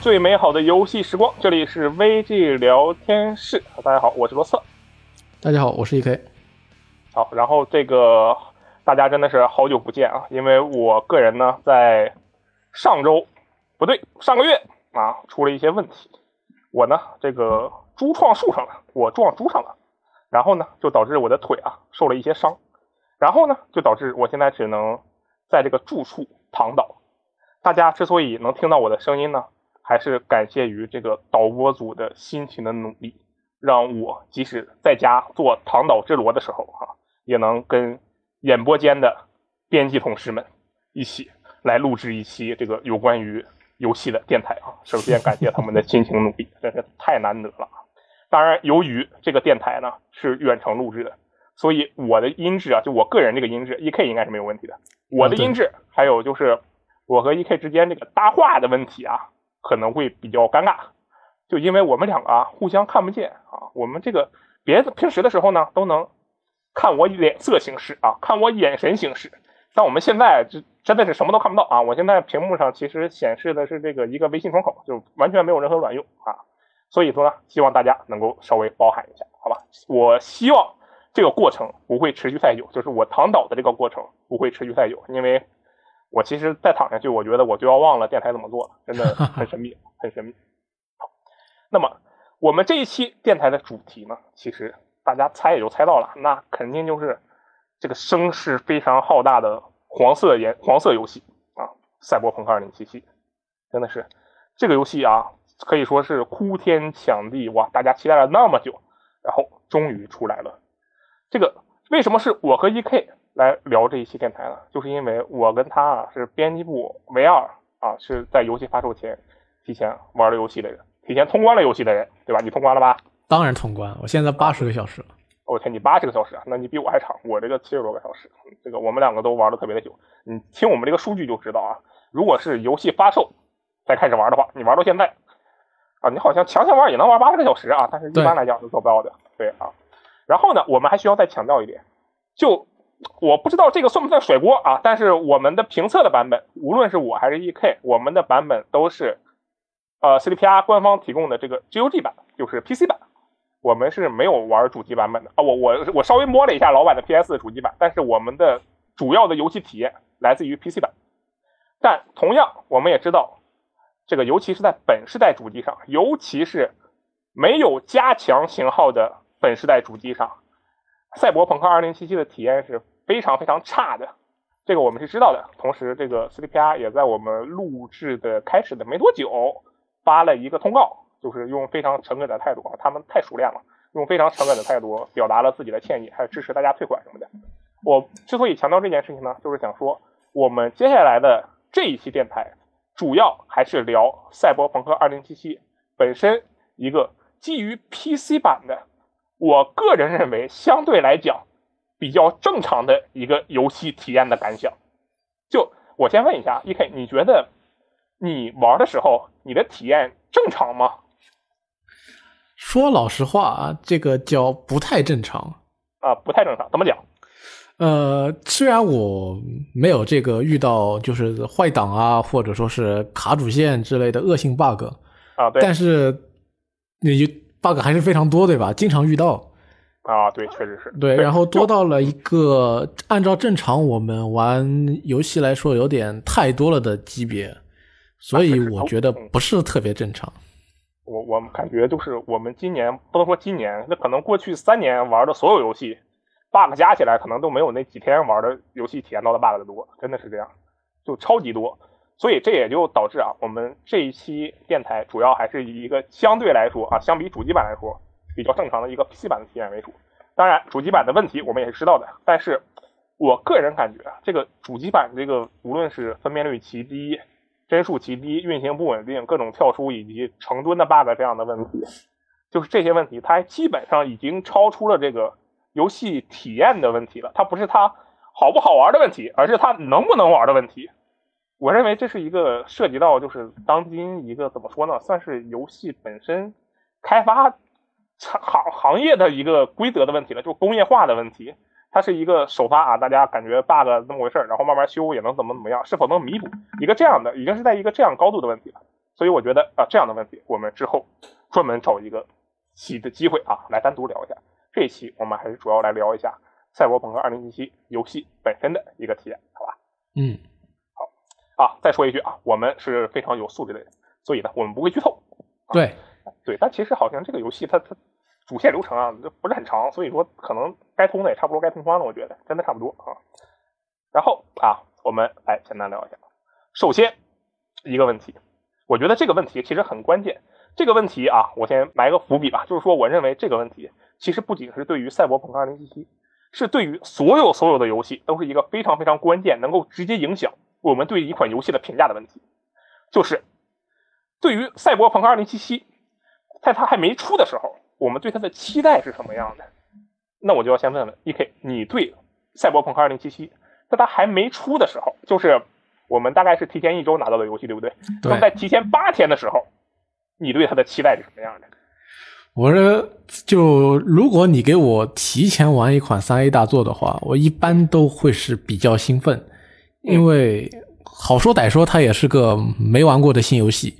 最美好的游戏时光，这里是 VG 聊天室。大家好，我是罗策。大家好，我是 EK。好，然后这个大家真的是好久不见啊，因为我个人呢在上周不对上个月啊出了一些问题，我呢这个猪撞树上了，我撞猪上了，然后呢就导致我的腿啊受了一些伤，然后呢就导致我现在只能在这个住处躺倒。大家之所以能听到我的声音呢，还是感谢于这个导播组的辛勤的努力，让我即使在家做躺倒之罗的时候啊，也能跟演播间的编辑同事们一起来录制一期这个有关于游戏的电台啊。首先感谢他们的辛勤努力，真是太难得了。当然，由于这个电台呢是远程录制的，所以我的音质啊，就我个人这个音质，E K 应该是没有问题的。我的音质还有就是。我和 E K 之间这个搭话的问题啊，可能会比较尴尬，就因为我们两个啊互相看不见啊，我们这个别的平时的时候呢都能看我脸色行事啊，看我眼神行事，但我们现在这真的是什么都看不到啊！我现在屏幕上其实显示的是这个一个微信窗口，就完全没有任何卵用啊，所以说呢，希望大家能够稍微包涵一下，好吧？我希望这个过程不会持续太久，就是我躺倒的这个过程不会持续太久，因为。我其实再躺下去，我觉得我就要忘了电台怎么做了，真的 很神秘，很神秘。好，那么我们这一期电台的主题呢，其实大家猜也就猜到了，那肯定就是这个声势非常浩大的黄色颜黄色游戏啊，《赛博朋克2077》，真的是这个游戏啊，可以说是哭天抢地哇，大家期待了那么久，然后终于出来了。这个为什么是我和 E.K？来聊这一期电台了，就是因为我跟他啊是编辑部唯二啊是在游戏发售前提前玩了游戏的人，提前通关了游戏的人，对吧？你通关了吧？当然通关，我现在八十个小时了。我天，你八十个小时啊？那你比我还长，我这个七十多个小时。这个我们两个都玩的特别的久，你听我们这个数据就知道啊。如果是游戏发售才开始玩的话，你玩到现在啊，你好像强行玩也能玩八十个小时啊，但是一般来讲是做不到的。对啊，然后呢，我们还需要再强调一点，就。我不知道这个算不算甩锅啊？但是我们的评测的版本，无论是我还是 E.K，我们的版本都是呃 CDPR 官方提供的这个 GOG 版，就是 PC 版。我们是没有玩主机版本的啊。我我我稍微摸了一下老版的 PS 主机版，但是我们的主要的游戏体验来自于 PC 版。但同样，我们也知道，这个尤其是在本世代主机上，尤其是没有加强型号的本世代主机上。赛博朋克2077的体验是非常非常差的，这个我们是知道的。同时，这个 CDPR 也在我们录制的开始的没多久发了一个通告，就是用非常诚恳的态度啊，他们太熟练了，用非常诚恳的态度表达了自己的歉意，还有支持大家退款什么的。我之所以强调这件事情呢，就是想说，我们接下来的这一期电台主要还是聊赛博朋克2077本身一个基于 PC 版的。我个人认为，相对来讲比较正常的一个游戏体验的感想。就我先问一下，E.K，你觉得你玩的时候，你的体验正常吗？说老实话啊，这个叫不太正常啊，不太正常。怎么讲？呃，虽然我没有这个遇到就是坏档啊，或者说是卡主线之类的恶性 bug 啊，对，但是你。bug 还是非常多，对吧？经常遇到啊，对，确实是对。然后多到了一个按照正常我们玩游戏来说有点太多了的级别，所以我觉得不是特别正常。我我们感觉就是我们今年不能说今年，那可能过去三年玩的所有游戏 bug 加起来，可能都没有那几天玩的游戏体验到的 bug 的多，真的是这样，就超级多。所以这也就导致啊，我们这一期电台主要还是以一个相对来说啊，相比主机版来说比较正常的一个 PC 版的体验为主。当然，主机版的问题我们也是知道的，但是我个人感觉啊，这个主机版这个无论是分辨率极低、帧数极低、运行不稳定、各种跳出以及成吨的 bug 这样的问题，就是这些问题，它基本上已经超出了这个游戏体验的问题了。它不是它好不好玩的问题，而是它能不能玩的问题。我认为这是一个涉及到就是当今一个怎么说呢，算是游戏本身开发行行业的一个规则的问题了，就工业化的问题。它是一个首发啊，大家感觉 bug 那么回事儿然后慢慢修也能怎么怎么样，是否能弥补一个这样的，已经是在一个这样高度的问题了。所以我觉得啊，这样的问题我们之后专门找一个期的机会啊，来单独聊一下。这一期我们还是主要来聊一下《赛博朋克2077》游戏本身的一个体验，好吧？嗯，好啊。再说一句啊，我们是非常有素质的人，所以呢，我们不会剧透。对，对，但其实好像这个游戏它它主线流程啊，不是很长，所以说可能该通的也差不多该通关了，我觉得真的差不多啊。然后啊，我们来简单聊一下。首先一个问题，我觉得这个问题其实很关键。这个问题啊，我先埋个伏笔吧，就是说，我认为这个问题。其实不仅是对于《赛博朋克2077》，是对于所有所有的游戏都是一个非常非常关键，能够直接影响我们对一款游戏的评价的问题。就是对于《赛博朋克2077》，在它还没出的时候，我们对它的期待是什么样的？那我就要先问问 E.K，你对《赛博朋克2077》在它还没出的时候，就是我们大概是提前一周拿到的游戏，对不对？对。那么在提前八天的时候，你对它的期待是什么样的？我说，就如果你给我提前玩一款三 A 大作的话，我一般都会是比较兴奋，因为好说歹说，它也是个没玩过的新游戏。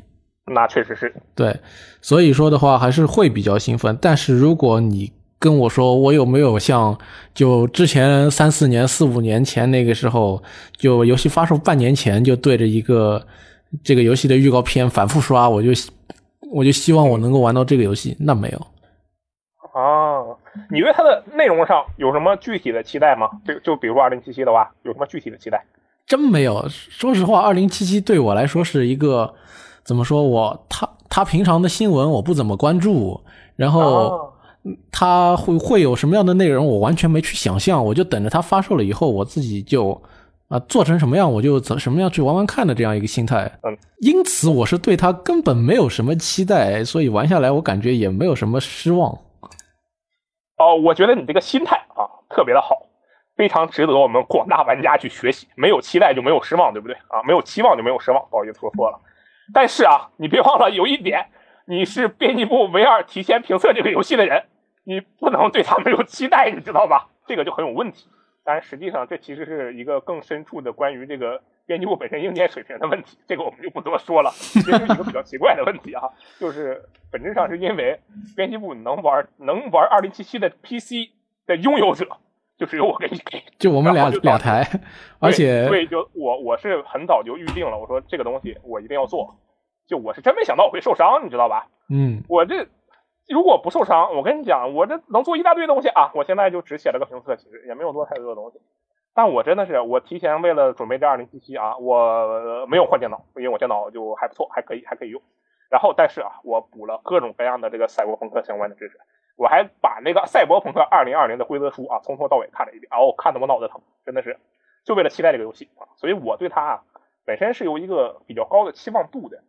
那确实是。对，所以说的话还是会比较兴奋。但是如果你跟我说，我有没有像就之前三四年、四五年前那个时候，就游戏发售半年前就对着一个这个游戏的预告片反复刷，我就。我就希望我能够玩到这个游戏，那没有。哦，你对它的内容上有什么具体的期待吗？就就比如说二零七七的话，有什么具体的期待？真没有。说实话，二零七七对我来说是一个怎么说？我他他平常的新闻我不怎么关注，然后他会会有什么样的内容，我完全没去想象。我就等着他发售了以后，我自己就。啊，做成什么样我就怎什么样去玩玩看的这样一个心态，嗯，因此我是对他根本没有什么期待，所以玩下来我感觉也没有什么失望。哦，我觉得你这个心态啊特别的好，非常值得我们广大玩家去学习。没有期待就没有失望，对不对啊？没有期望就没有失望，不好意思说错了。但是啊，你别忘了有一点，你是编辑部唯二提前评测这个游戏的人，你不能对他没有期待，你知道吧？这个就很有问题。当然，实际上这其实是一个更深处的关于这个编辑部本身硬件水平的问题，这个我们就不多说了。其实一个比较奇怪的问题啊，就是本质上是因为编辑部能玩能玩二零七七的 PC 的拥有者，就只有我跟你给，就我们俩两台，而且所以就我我是很早就预定了，我说这个东西我一定要做，就我是真没想到我会受伤，你知道吧？嗯，我这。如果不受伤，我跟你讲，我这能做一大堆东西啊！我现在就只写了个评测，其实也没有做太多的东西。但我真的是，我提前为了准备这二零七七啊，我没有换电脑，因为我电脑就还不错，还可以，还可以用。然后，但是啊，我补了各种各样的这个赛博朋克相关的知识，我还把那个赛博朋克二零二零的规则书啊从头到尾看了一遍，哦，看得我脑袋疼，真的是就为了期待这个游戏啊！所以我对它啊本身是有一个比较高的期望度的。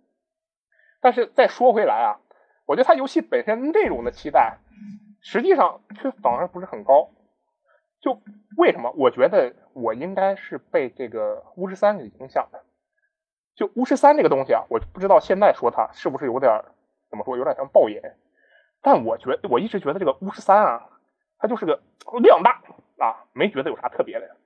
但是再说回来啊。我对它游戏本身内容的期待，实际上却反而不是很高。就为什么？我觉得我应该是被这个巫师三给影响的。就巫师三这个东西啊，我不知道现在说它是不是有点怎么说，有点像爆言。但我觉我一直觉得这个巫师三啊，它就是个量大啊，没觉得有啥特别的。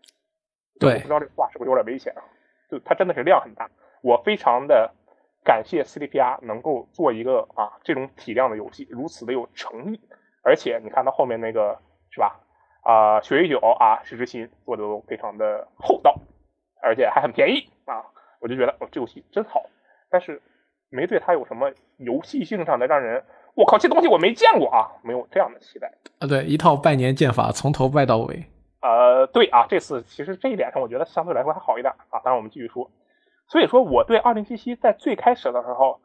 对，不知道这话是不是有点危险啊？就它真的是量很大，我非常的。感谢 CDPR 能够做一个啊这种体量的游戏，如此的有诚意，而且你看它后面那个是吧？啊，血与酒啊，石之心做的都非常的厚道，而且还很便宜啊，我就觉得哦这游戏真好，但是没对它有什么游戏性上的让人我靠这东西我没见过啊，没有这样的期待啊，对，一套拜年剑法从头拜到尾，呃，对啊，这次其实这一点上我觉得相对来说还好一点啊，当然我们继续说。所以说，我对二零七七在最开始的时候，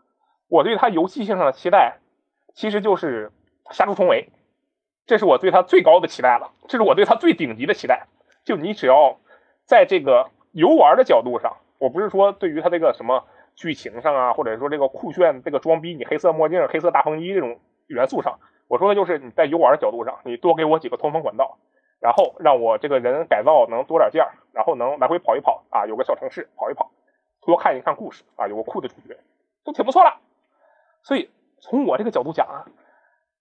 我对它游戏性上的期待，其实就是杀出重围，这是我对它最高的期待了，这是我对它最顶级的期待。就你只要在这个游玩的角度上，我不是说对于它这个什么剧情上啊，或者说这个酷炫这个装逼，你黑色墨镜、黑色大风衣这种元素上，我说的就是你在游玩的角度上，你多给我几个通风管道，然后让我这个人改造能多点件然后能来回跑一跑啊，有个小城市跑一跑。多看一看故事啊，有个酷的主角，都挺不错了。所以从我这个角度讲啊，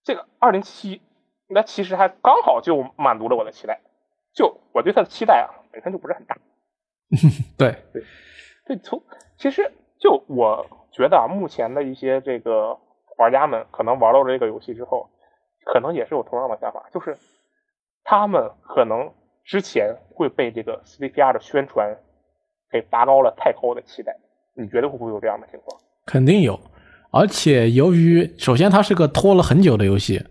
这个二零七那其实还刚好就满足了我的期待。就我对它的期待啊，本身就不是很大。对对对，从其实就我觉得啊，目前的一些这个玩家们可能玩到这个游戏之后，可能也是有同样的想法，就是他们可能之前会被这个 CDPR 的宣传给拔高了太高的期待。你觉得会不会有这样的情况？肯定有，而且由于首先它是个拖了很久的游戏，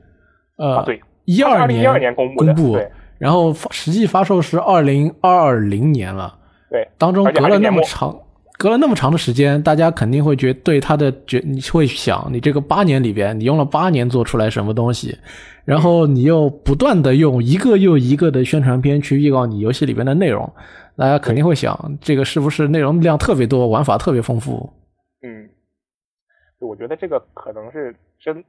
呃，啊，对，一二年二年公布的，对，然后发实际发售是二零二零年了，对，当中隔了那么长，隔了那么长的时间，大家肯定会觉对他的觉，你会想，你这个八年里边，你用了八年做出来什么东西，然后你又不断的用一个又一个的宣传片去预告你游戏里边的内容，大家肯定会想，这个是不是内容量特别多，玩法特别丰富？嗯，我觉得这个可能是真，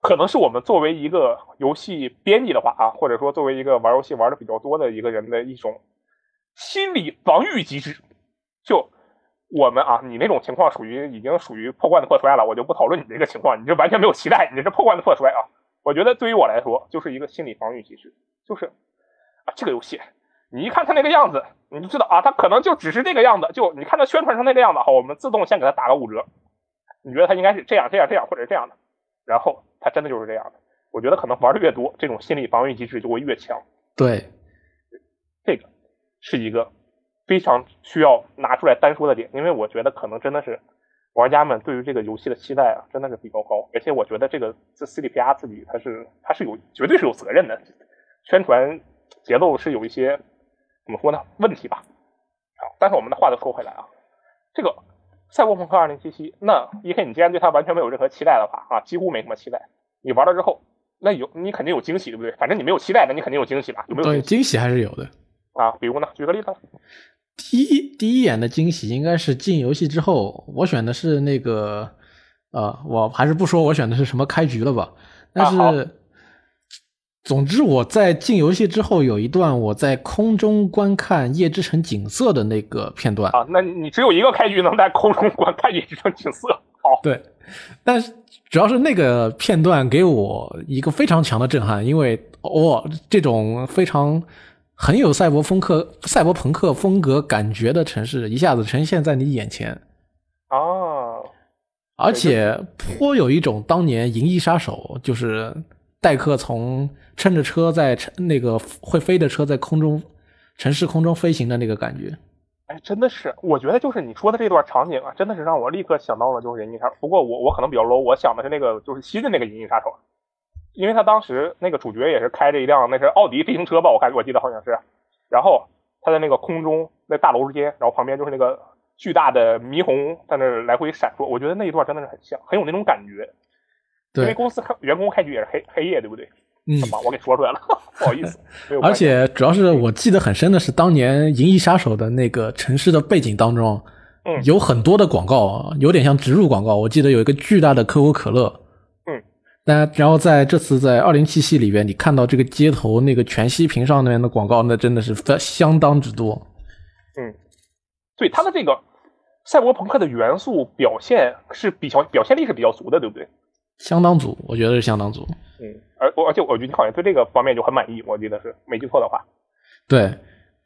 可能是我们作为一个游戏编辑的话啊，或者说作为一个玩游戏玩的比较多的一个人的一种心理防御机制。就我们啊，你那种情况属于已经属于破罐子破摔了，我就不讨论你这个情况，你这完全没有期待，你这是破罐子破摔啊！我觉得对于我来说，就是一个心理防御机制，就是啊，这个游戏你一看它那个样子，你就知道啊，它可能就只是这个样子，就你看它宣传成那个样子，好，我们自动先给它打个五折。你觉得它应该是这样、这样、这样，或者这样的，然后它真的就是这样的。我觉得可能玩的越多，这种心理防御机制就会越强。对，这个是一个非常需要拿出来单说的点，因为我觉得可能真的是玩家们对于这个游戏的期待啊，真的是比较高。而且我觉得这个这 CDPR 自己它是它是有绝对是有责任的，宣传节奏是有一些怎么说呢问题吧。好，但是我们的话都说回来啊，这个赛博朋克2077，那 E.K 你既然对它完全没有任何期待的话啊，几乎没什么期待，你玩了之后，那有你肯定有惊喜，对不对？反正你没有期待，那你肯定有惊喜吧？有没有对，惊喜惊喜还是有的。啊？比如呢？举个例子。第一第一眼的惊喜应该是进游戏之后，我选的是那个，呃，我还是不说我选的是什么开局了吧。但是，好总之我在进游戏之后有一段我在空中观看夜之城景色的那个片段。啊，那你只有一个开局能在空中观看夜之城景色。好，对，但是主要是那个片段给我一个非常强的震撼，因为哦，这种非常很有赛博风克、赛博朋克风格感觉的城市，一下子呈现在你眼前，啊，而且颇有一种当年《银翼杀手》就是戴克从撑着车在那个会飞的车在空中城市空中飞行的那个感觉。哎，真的是，我觉得就是你说的这段场景啊，真的是让我立刻想到了就是《银翼杀手》。不过我我可能比较 low，我想的是那个就是新的那个《银翼杀手》，因为他当时那个主角也是开着一辆那是奥迪飞行车吧，我看我记得好像是，然后他在那个空中那大楼之间，然后旁边就是那个巨大的霓虹在那来回闪烁，我觉得那一段真的是很像，很有那种感觉。因为，公司开员工开局也是黑黑夜，对不对？嗯，什么？我给说出来了，不好意思。而且主要是我记得很深的是，当年《银翼杀手》的那个城市的背景当中，嗯有很多的广告，有点像植入广告。我记得有一个巨大的可口可乐，嗯，但然后在这次在二零七七里边，你看到这个街头那个全息屏上面的广告，那真的是非相当之多。嗯对它的这个赛博朋克的元素表现是比较表现力是比较足的，对不对？相当足，我觉得是相当足。嗯，而而且我觉得你好像对这个方面就很满意，我记得是没记错的话。对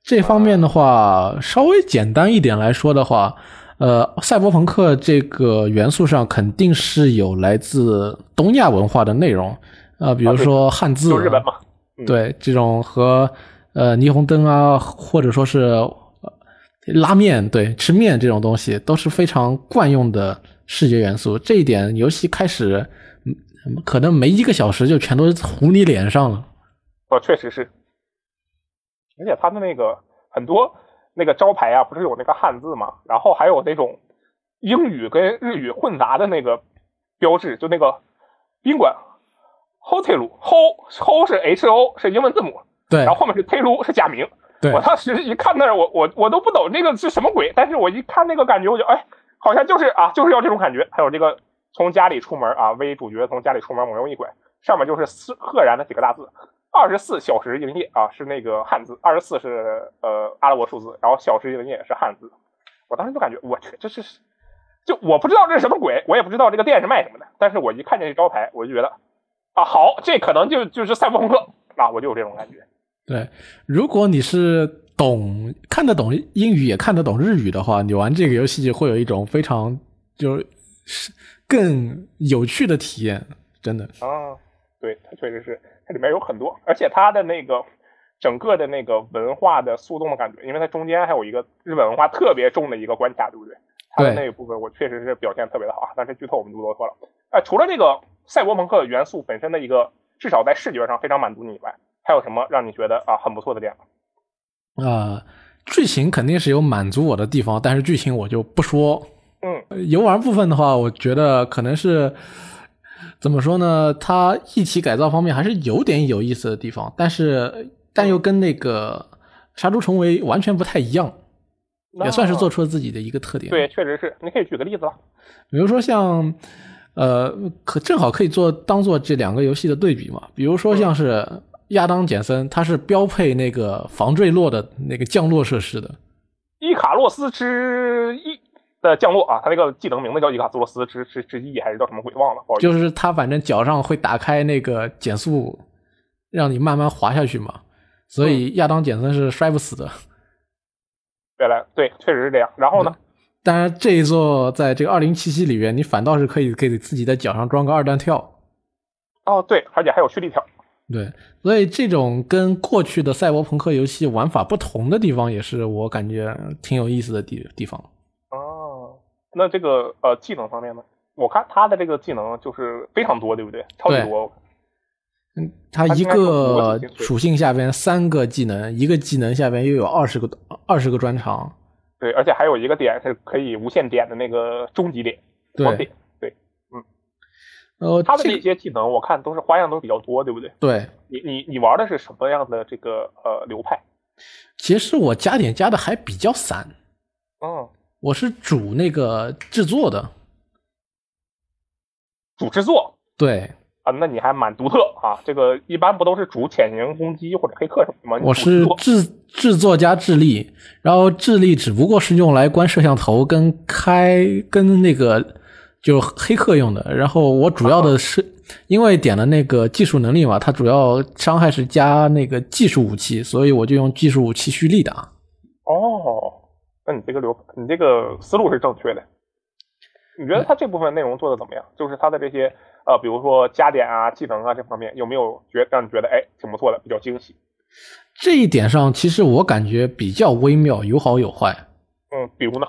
这方面的话，稍微简单一点来说的话，呃，赛博朋克这个元素上肯定是有来自东亚文化的内容，呃，比如说汉字，就日本嘛，嗯对这种和呃霓虹灯啊，或者说是呃拉面，对吃面这种东西都是非常惯用的视觉元素。这一点游戏开始，嗯可能没一个小时就全都糊你脸上了。哦，确实是。而且他的那个很多那个招牌啊，不是有那个汉字嘛，然后还有那种英语跟日语混杂的那个标志，就那个宾馆 hotel ho ho 是 h o 是英文字母，对然后后面是 t e 是假名。对我当时一看那儿，我我我都不懂这个是什么鬼，但是我一看那个感觉，我就哎，好像就是啊，就是要这种感觉。还有这个从家里出门啊，为主角从家里出门，往右一拐，上面就是四赫然的几个大字，二十四小时营业啊，是那个汉字，二十四是呃阿拉伯数字，然后小时营业是汉字。我当时就感觉我去，这是就我不知道这是什么鬼，我也不知道这个店是卖什么的，但是我一看见这招牌，我就觉得啊，好，这可能就就是赛博朋克啊，我就有这种感觉。对，如果你是懂看得懂英语也看得懂日语的话，你玩这个游戏会有一种非常就是更有趣的体验，真的。啊，对，它确实是，它里面有很多，而且它的那个整个的那个文化的速动的感觉，因为它中间还有一个日本文化特别重的一个关卡，对不对？它的那一部分我确实是表现特别的好啊，但是剧透我们就不多说了。哎，除了这个赛博朋克元素本身的一个，至少在视觉上非常满足你以外，还有什么让你觉得啊很不错的点？啊，剧情肯定是有满足我的地方，但是剧情我就不说。嗯，游玩部分的话，我觉得可能是怎么说呢？它一体改造方面还是有点有意思的地方，但是但又跟那个杀猪重围完全不太一样，也算是做出了自己的一个特点。对，确实是。你可以举个例子了，比如说像呃，可正好可以做当做这两个游戏的对比嘛。比如说像是亚当简森，他是标配那个防坠落的那个降落设施的，伊卡洛斯之一。的降落啊，他那个技能名字叫伊卡洛斯之之之翼，还是叫什么鬼忘了？就是他反正脚上会打开那个减速，让你慢慢滑下去嘛。所以亚当简森是摔不死的。原来对，确实是这样。然后呢？当然，这一座在这个二零七七里面，你反倒是可以给自己的脚上装个二段跳。哦，对，而且还有蓄力跳。对，所以这种跟过去的赛博朋克游戏玩法不同的地方，也是我感觉挺有意思的地地方。那这个呃技能方面呢？我看他的这个技能就是非常多，对不对？超级多。嗯，他一个属性下边三个技能，一个技能下边又有二十个二十个专长。对，而且还有一个点是可以无限点的那个终极点。对对，嗯。呃，他的这些技能我看都是花样都比较多，对不对？对。你你你玩的是什么样的这个呃流派？其实我加点加的还比较散。嗯。我是主那个制作的，主制作对啊，那你还蛮独特啊。这个一般不都是主潜行攻击或者黑客什么吗？我是制制作加智力，然后智力只不过是用来关摄像头跟开跟那个就黑客用的。然后我主要的是因为点了那个技术能力嘛，它主要伤害是加那个技术武器，所以我就用技术武器蓄力打。哦。那你这个流，你这个思路是正确的。你觉得他这部分内容做的怎么样？就是他的这些呃，比如说加点啊、技能啊这方面，有没有觉让你觉得哎挺不错的，比较惊喜？这一点上，其实我感觉比较微妙，有好有坏。嗯，比如呢？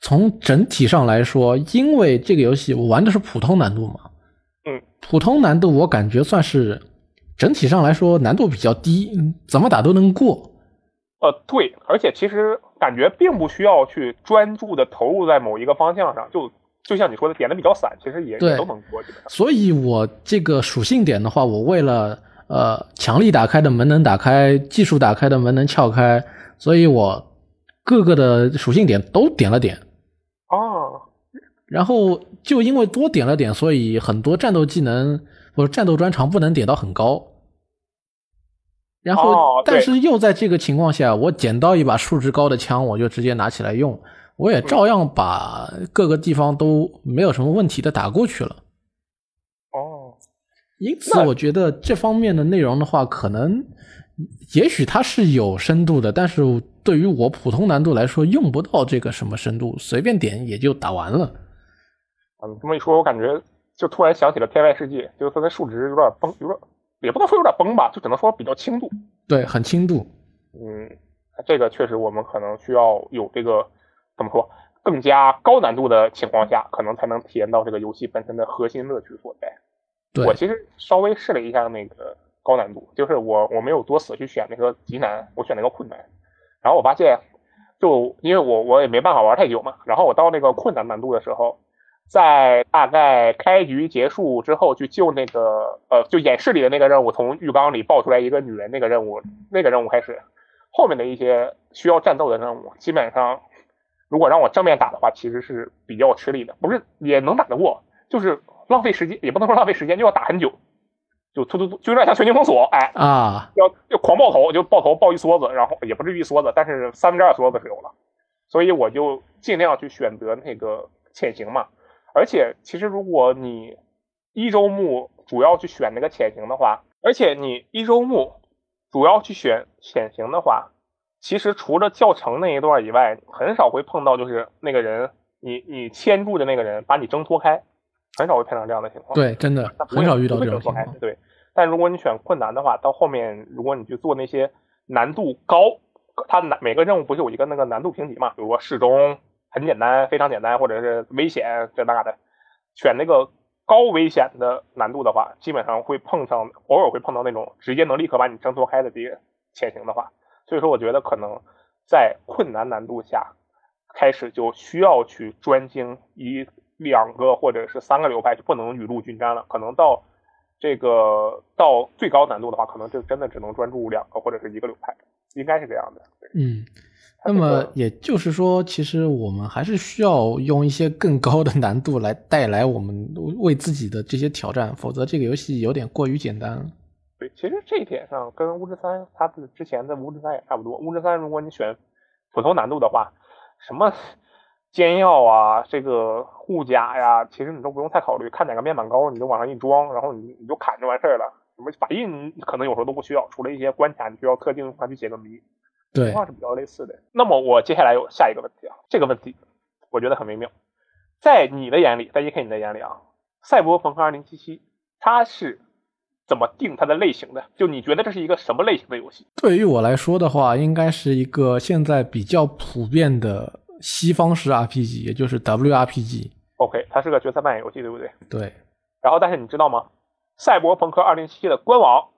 从整体上来说，因为这个游戏我玩的是普通难度嘛，嗯，普通难度我感觉算是整体上来说难度比较低，怎么打都能过。呃，对，而且其实感觉并不需要去专注的投入在某一个方向上，就就像你说的，点的比较散，其实也也都能过。所以，我这个属性点的话，我为了呃强力打开的门能打开，技术打开的门能撬开，所以我各个的属性点都点了点。哦，然后就因为多点了点，所以很多战斗技能或者战斗专长不能点到很高。然后，但是又在这个情况下，我捡到一把数值高的枪，我就直接拿起来用，我也照样把各个地方都没有什么问题的打过去了。哦，因此我觉得这方面的内容的话，可能也许它是有深度的，但是对于我普通难度来说，用不到这个什么深度，随便点也就打完了。啊，你这么一说，我感觉就突然想起了《天外世界》，就是它的数值有点崩，有点。也不能说有点崩吧，就只能说比较轻度。对，很轻度。嗯，这个确实我们可能需要有这个怎么说更加高难度的情况下，可能才能体验到这个游戏本身的核心乐趣所在。对我其实稍微试了一下那个高难度，就是我我没有多死去选那个极难，我选那个困难。然后我发现，就因为我我也没办法玩太久嘛，然后我到那个困难难度的时候。在大概开局结束之后，去救那个呃，就演示里的那个任务，从浴缸里抱出来一个女人那个任务，那个任务开始，后面的一些需要战斗的任务，基本上如果让我正面打的话，其实是比较吃力的。不是也能打得过，就是浪费时间，也不能说浪费时间，就要打很久，就突突突，就有点像全境封锁，哎啊，要要狂爆头，就爆头爆一梭子，然后也不至于一梭子，但是三分之二梭子是有了，所以我就尽量去选择那个潜行嘛。而且，其实如果你一周目主要去选那个潜行的话，而且你一周目主要去选潜行的话，其实除了教程那一段以外，很少会碰到就是那个人你你牵住的那个人把你挣脱开，很少会碰到这样的情况。对，真的很少遇到这种情况。对，但如果你选困难的话，到后面如果你去做那些难度高，它难每个任务不是有一个那个难度评级嘛？比如说适中、很简单、非常简单，或者是危险这那的，选那个高危险的难度的话，基本上会碰上，偶尔会碰到那种直接能立刻把你挣脱开的敌人潜行的话。所以说，我觉得可能在困难难度下，开始就需要去专精一两个或者是三个流派，就不能雨露均沾了。可能到这个到最高难度的话，可能就真的只能专注两个或者是一个流派，应该是这样的。嗯，那么也就是说，其实我们还是需要用一些更高的难度来带来我们为自己的这些挑战，否则这个游戏有点过于简单了。对，其实这一点上跟巫师三它的之前的巫师三也差不多。巫师三如果你选普通难度的话，什么煎药啊，这个护甲呀，其实你都不用太考虑，看哪个面板高，你就往上一装，然后你你就砍就完事儿了。什么法印可能有时候都不需要，除了一些关卡你需要特定的去解个谜，情况是比较类似的。那么我接下来有下一个问题啊，这个问题我觉得很微妙，在你的眼里，在 E K 你的眼里啊，赛博朋克2077它是。怎么定它的类型的？就你觉得这是一个什么类型的游戏？对于我来说的话，应该是一个现在比较普遍的西方式 RPG，也就是 WRPG。OK，它是个角色扮演游戏，对不对？对。然后，但是你知道吗？赛博朋克2077的官网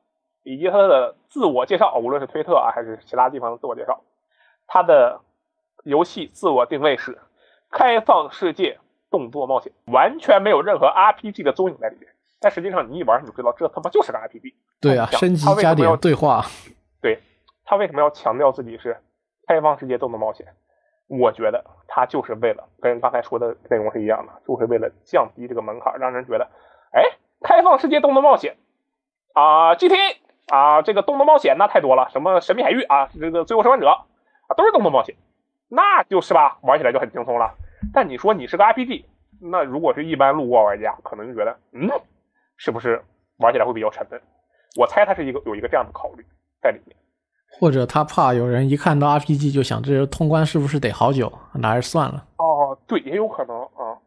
以及他的自我介绍，无论是推特啊还是其他地方的自我介绍，他的游戏自我定位是开放世界动作冒险，完全没有任何 RPG 的踪影在里面。但实际上，你一玩你就知道，这他妈就是个 RPG。对啊，升级加点对话。对，他为什么要强调自己是开放世界动作冒险？我觉得他就是为了跟刚才说的内容是一样的，就是为了降低这个门槛，让人觉得，哎，开放世界动作冒险啊，GTA 啊，这个动作冒险那太多了，什么神秘海域啊，这个最后生还者啊，都是动作冒险，那就是吧，玩起来就很轻松了。但你说你是个 RPG，那如果是一般路过玩家，可能就觉得，嗯。是不是玩起来会比较沉闷？我猜他是一个有一个这样的考虑在里面，或者他怕有人一看到 RPG 就想这通关是不是得好久，那还是算了。哦，对，也有可能啊。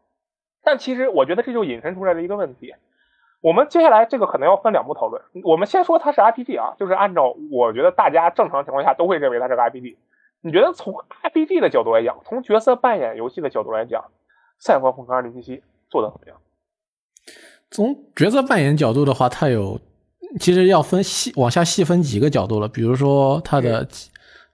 但其实我觉得这就引申出来了一个问题，我们接下来这个可能要分两步讨论。我们先说它是 RPG 啊，就是按照我觉得大家正常情况下都会认为它是个 RPG。你觉得从 RPG 的角度来讲，从角色扮演游戏的角度来讲，《赛博朋克2077》做的怎么样？从角色扮演角度的话，它有其实要分细往下细分几个角度了。比如说它的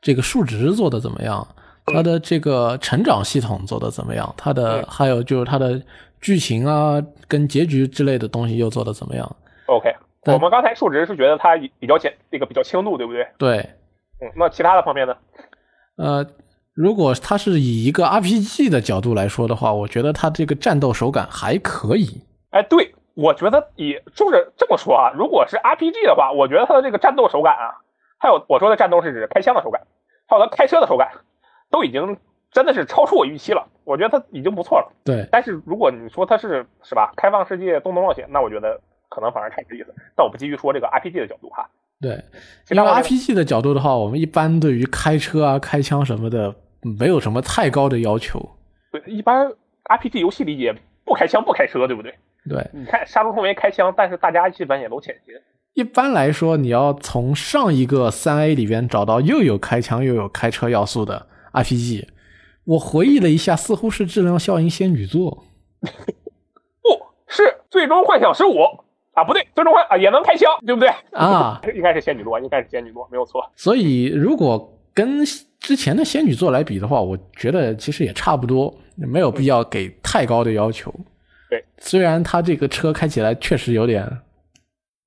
这个数值做的怎么样，它的这个成长系统做的怎么样，它的还有就是它的剧情啊跟结局之类的东西又做的怎么样？OK，我们刚才数值是觉得它比较简那个比较轻度，对不对？对，嗯，那其他的方面呢？呃，如果它是以一个 RPG 的角度来说的话，我觉得它这个战斗手感还可以。哎，对。我觉得以就是这么说啊，如果是 RPG 的话，我觉得它的这个战斗手感啊，还有我说的战斗是指开枪的手感，还有它开车的手感，都已经真的是超出我预期了。我觉得它已经不错了。对。但是如果你说它是是吧，开放世界动作冒险，那我觉得可能反而太意思。但我不继续说这个 RPG 的角度哈。对。因为 RPG 的角度的话，我们一般对于开车啊、开枪什么的，没有什么太高的要求。对，一般 RPG 游戏里也不开枪、不开车，对不对？对，你看杀戮重围开枪，但是大家基本也都潜行。一般来说，你要从上一个三 A 里边找到又有开枪又有开车要素的 RPG，我回忆了一下，似乎是《质量效应：仙女座》，不是《最终幻想十五》啊？不对，《最终幻》啊也能开枪，对不对？啊，应该是仙女座，应该是仙女座，没有错。所以，如果跟之前的仙女座来比的话，我觉得其实也差不多，没有必要给太高的要求。对，虽然它这个车开起来确实有点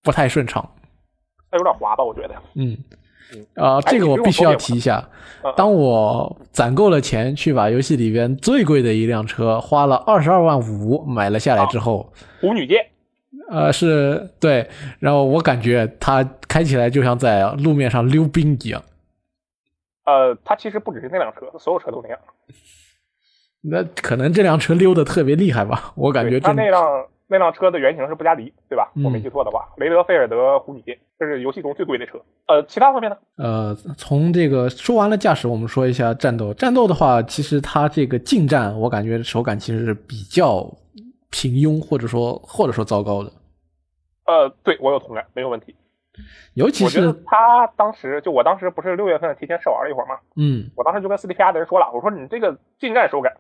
不太顺畅，它有点滑吧？我觉得。嗯，啊，这个我必须要提一下。当我攒够了钱去把游戏里边最贵的一辆车花了二十二万五买了下来之后，舞女剑。呃，是对，然后我感觉它开起来就像在路面上溜冰一样。呃，它其实不只是那辆车，所有车都那样。那可能这辆车溜的特别厉害吧？我感觉它那辆那辆车的原型是布加迪，对吧？我没记错的话，雷德菲尔德虎女舰，这是游戏中最贵的车。呃，其他方面呢？呃，从这个说完了驾驶，我们说一下战斗。战斗的话，其实它这个近战，我感觉手感其实是比较平庸，或者说或者说糟糕的。呃，对我有同感，没有问题。尤其是他当时，就我当时不是六月份提前试玩了一会儿吗？嗯，我当时就跟 4D PR 的人说了，我说你这个近战手感，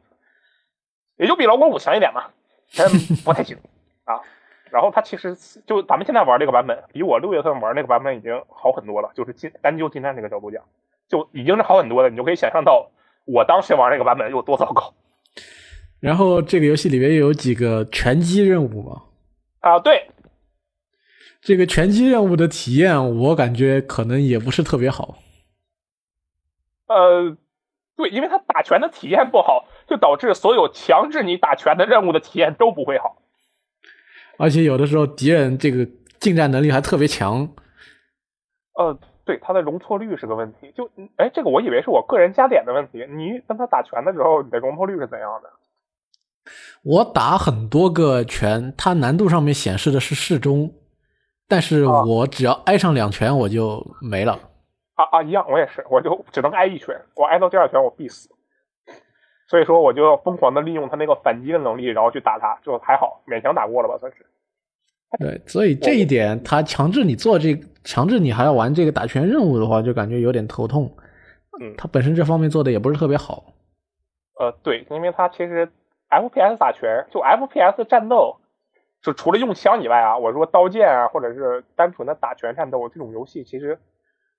也就比老滚五强一点嘛，但不太行 啊。然后它其实就咱们现在玩这个版本，比我六月份玩那个版本已经好很多了。就是近单就近战这个角度讲，就已经是好很多了。你就可以想象到我当时玩那个版本有多糟糕。然后这个游戏里面有几个拳击任务吗？啊，对。这个拳击任务的体验，我感觉可能也不是特别好。呃，对，因为他打拳的体验不好，就导致所有强制你打拳的任务的体验都不会好。而且有的时候敌人这个近战能力还特别强。呃，对，他的容错率是个问题。就，哎，这个我以为是我个人加点的问题。你跟他打拳的时候，你的容错率是怎样的？我打很多个拳，它难度上面显示的是适中。但是我只要挨上两拳，我就没了。啊啊，一样，我也是，我就只能挨一拳，我挨到第二拳我必死。所以说，我就要疯狂的利用他那个反击的能力，然后去打他，就还好，勉强打过了吧，算是。对，所以这一点，他强制你做这，强制你还要玩这个打拳任务的话，就感觉有点头痛。嗯，他本身这方面做的也不是特别好。呃，对，因为他其实 FPS 打拳，就 FPS 战斗。就除了用枪以外啊，我说刀剑啊，或者是单纯的打拳战斗这种游戏，其实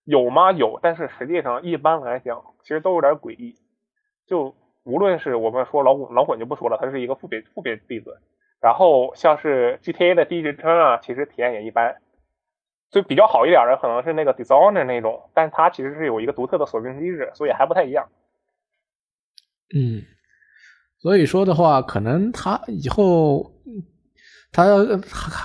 有吗？有，但是实际上一般来讲，其实都有点诡异。就无论是我们说老滚，老滚就不说了，它是一个负别负别例子。然后像是 GTA 的第一人称啊，其实体验也一般。就比较好一点的可能是那个 Dishonor 那种，但是它其实是有一个独特的锁定机制，所以还不太一样。嗯，所以说的话，可能他以后。他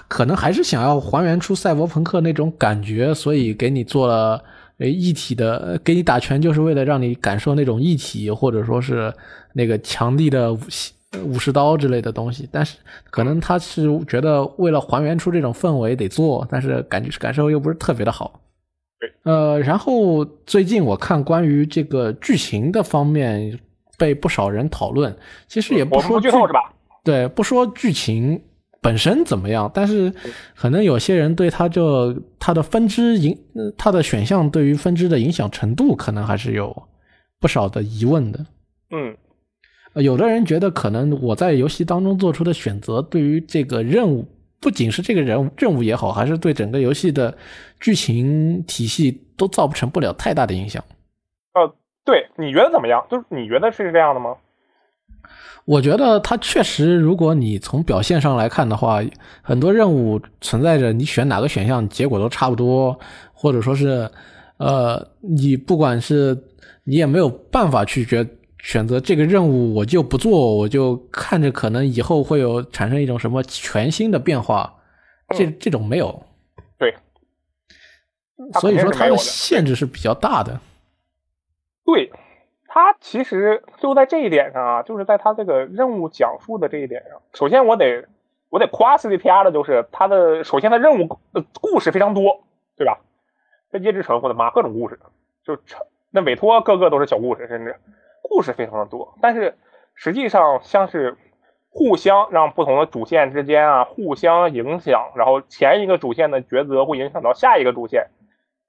可能还是想要还原出赛博朋克那种感觉，所以给你做了一体的，给你打拳就是为了让你感受那种一体，或者说是那个强力的武武士刀之类的东西。但是可能他是觉得为了还原出这种氛围得做，但是感觉感受又不是特别的好。对，呃，然后最近我看关于这个剧情的方面被不少人讨论，其实也不说剧透是吧？对，不说剧情。本身怎么样？但是可能有些人对它这它的分支影，它的选项对于分支的影响程度，可能还是有不少的疑问的。嗯，有的人觉得，可能我在游戏当中做出的选择，对于这个任务，不仅是这个人任务也好，还是对整个游戏的剧情体系，都造不成不了太大的影响。呃，对，你觉得怎么样？就是你觉得是这样的吗？我觉得它确实，如果你从表现上来看的话，很多任务存在着你选哪个选项结果都差不多，或者说是，呃，你不管是你也没有办法去决选择这个任务，我就不做，我就看着可能以后会有产生一种什么全新的变化，这这种没有。对，所以说它的限制是比较大的。对。他其实就在这一点上啊，就是在他这个任务讲述的这一点上。首先，我得我得夸 CDPR 的，就是他的首先他任务呃故事非常多，对吧？在夜之城，我的妈，各种故事，就成那委托个个都是小故事，甚至故事非常的多。但是实际上像是互相让不同的主线之间啊互相影响，然后前一个主线的抉择会影响到下一个主线。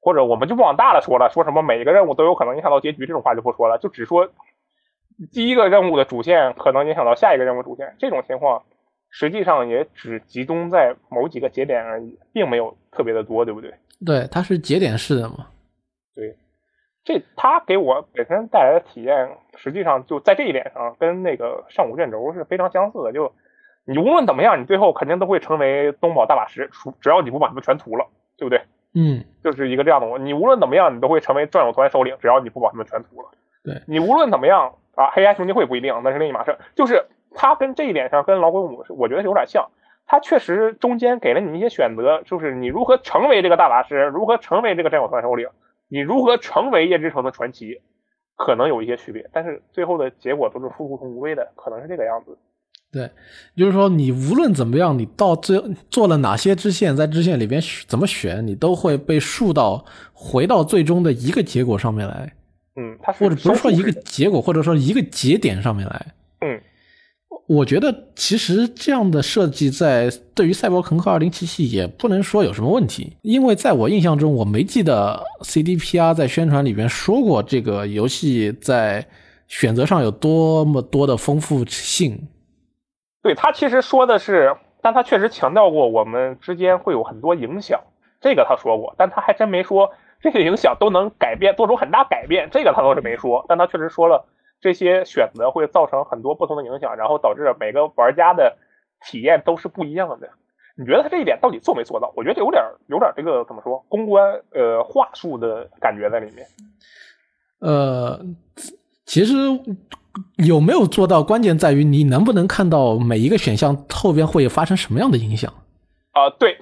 或者我们就不往大了说了，说什么每一个任务都有可能影响到结局这种话就不说了，就只说第一个任务的主线可能影响到下一个任务主线这种情况，实际上也只集中在某几个节点而已，并没有特别的多，对不对？对，它是节点式的嘛。对，这它给我本身带来的体验，实际上就在这一点上跟那个上古卷轴是非常相似的。就你无论怎么样，你最后肯定都会成为东宝大法师，只要你不把他们全屠了，对不对？嗯，就是一个这样的，你无论怎么样，你都会成为战友团首领，只要你不把他们全屠了。对你无论怎么样啊，黑暗兄弟会不一定，那是另一码事。就是他跟这一点上跟老鬼五，我觉得是有点像。他确实中间给了你一些选择，就是你如何成为这个大法师，如何成为这个战友团首领，你如何成为夜之城的传奇，可能有一些区别，但是最后的结果都是殊途同归的，可能是这个样子。对，就是说你无论怎么样，你到最做了哪些支线，在支线里边怎么选，你都会被树到回到最终的一个结果上面来。嗯，它或者不是说一个结果，或者说一个节点上面来。嗯，我觉得其实这样的设计在对于赛博朋克2077也不能说有什么问题，因为在我印象中，我没记得 CDPR 在宣传里边说过这个游戏在选择上有多么多的丰富性。对他其实说的是，但他确实强调过我们之间会有很多影响，这个他说过，但他还真没说这些影响都能改变，做出很大改变，这个他倒是没说，但他确实说了这些选择会造成很多不同的影响，然后导致每个玩家的体验都是不一样的。你觉得他这一点到底做没做到？我觉得有点有点这个怎么说公关呃话术的感觉在里面。呃，其实。有没有做到？关键在于你能不能看到每一个选项后边会发生什么样的影响啊？对，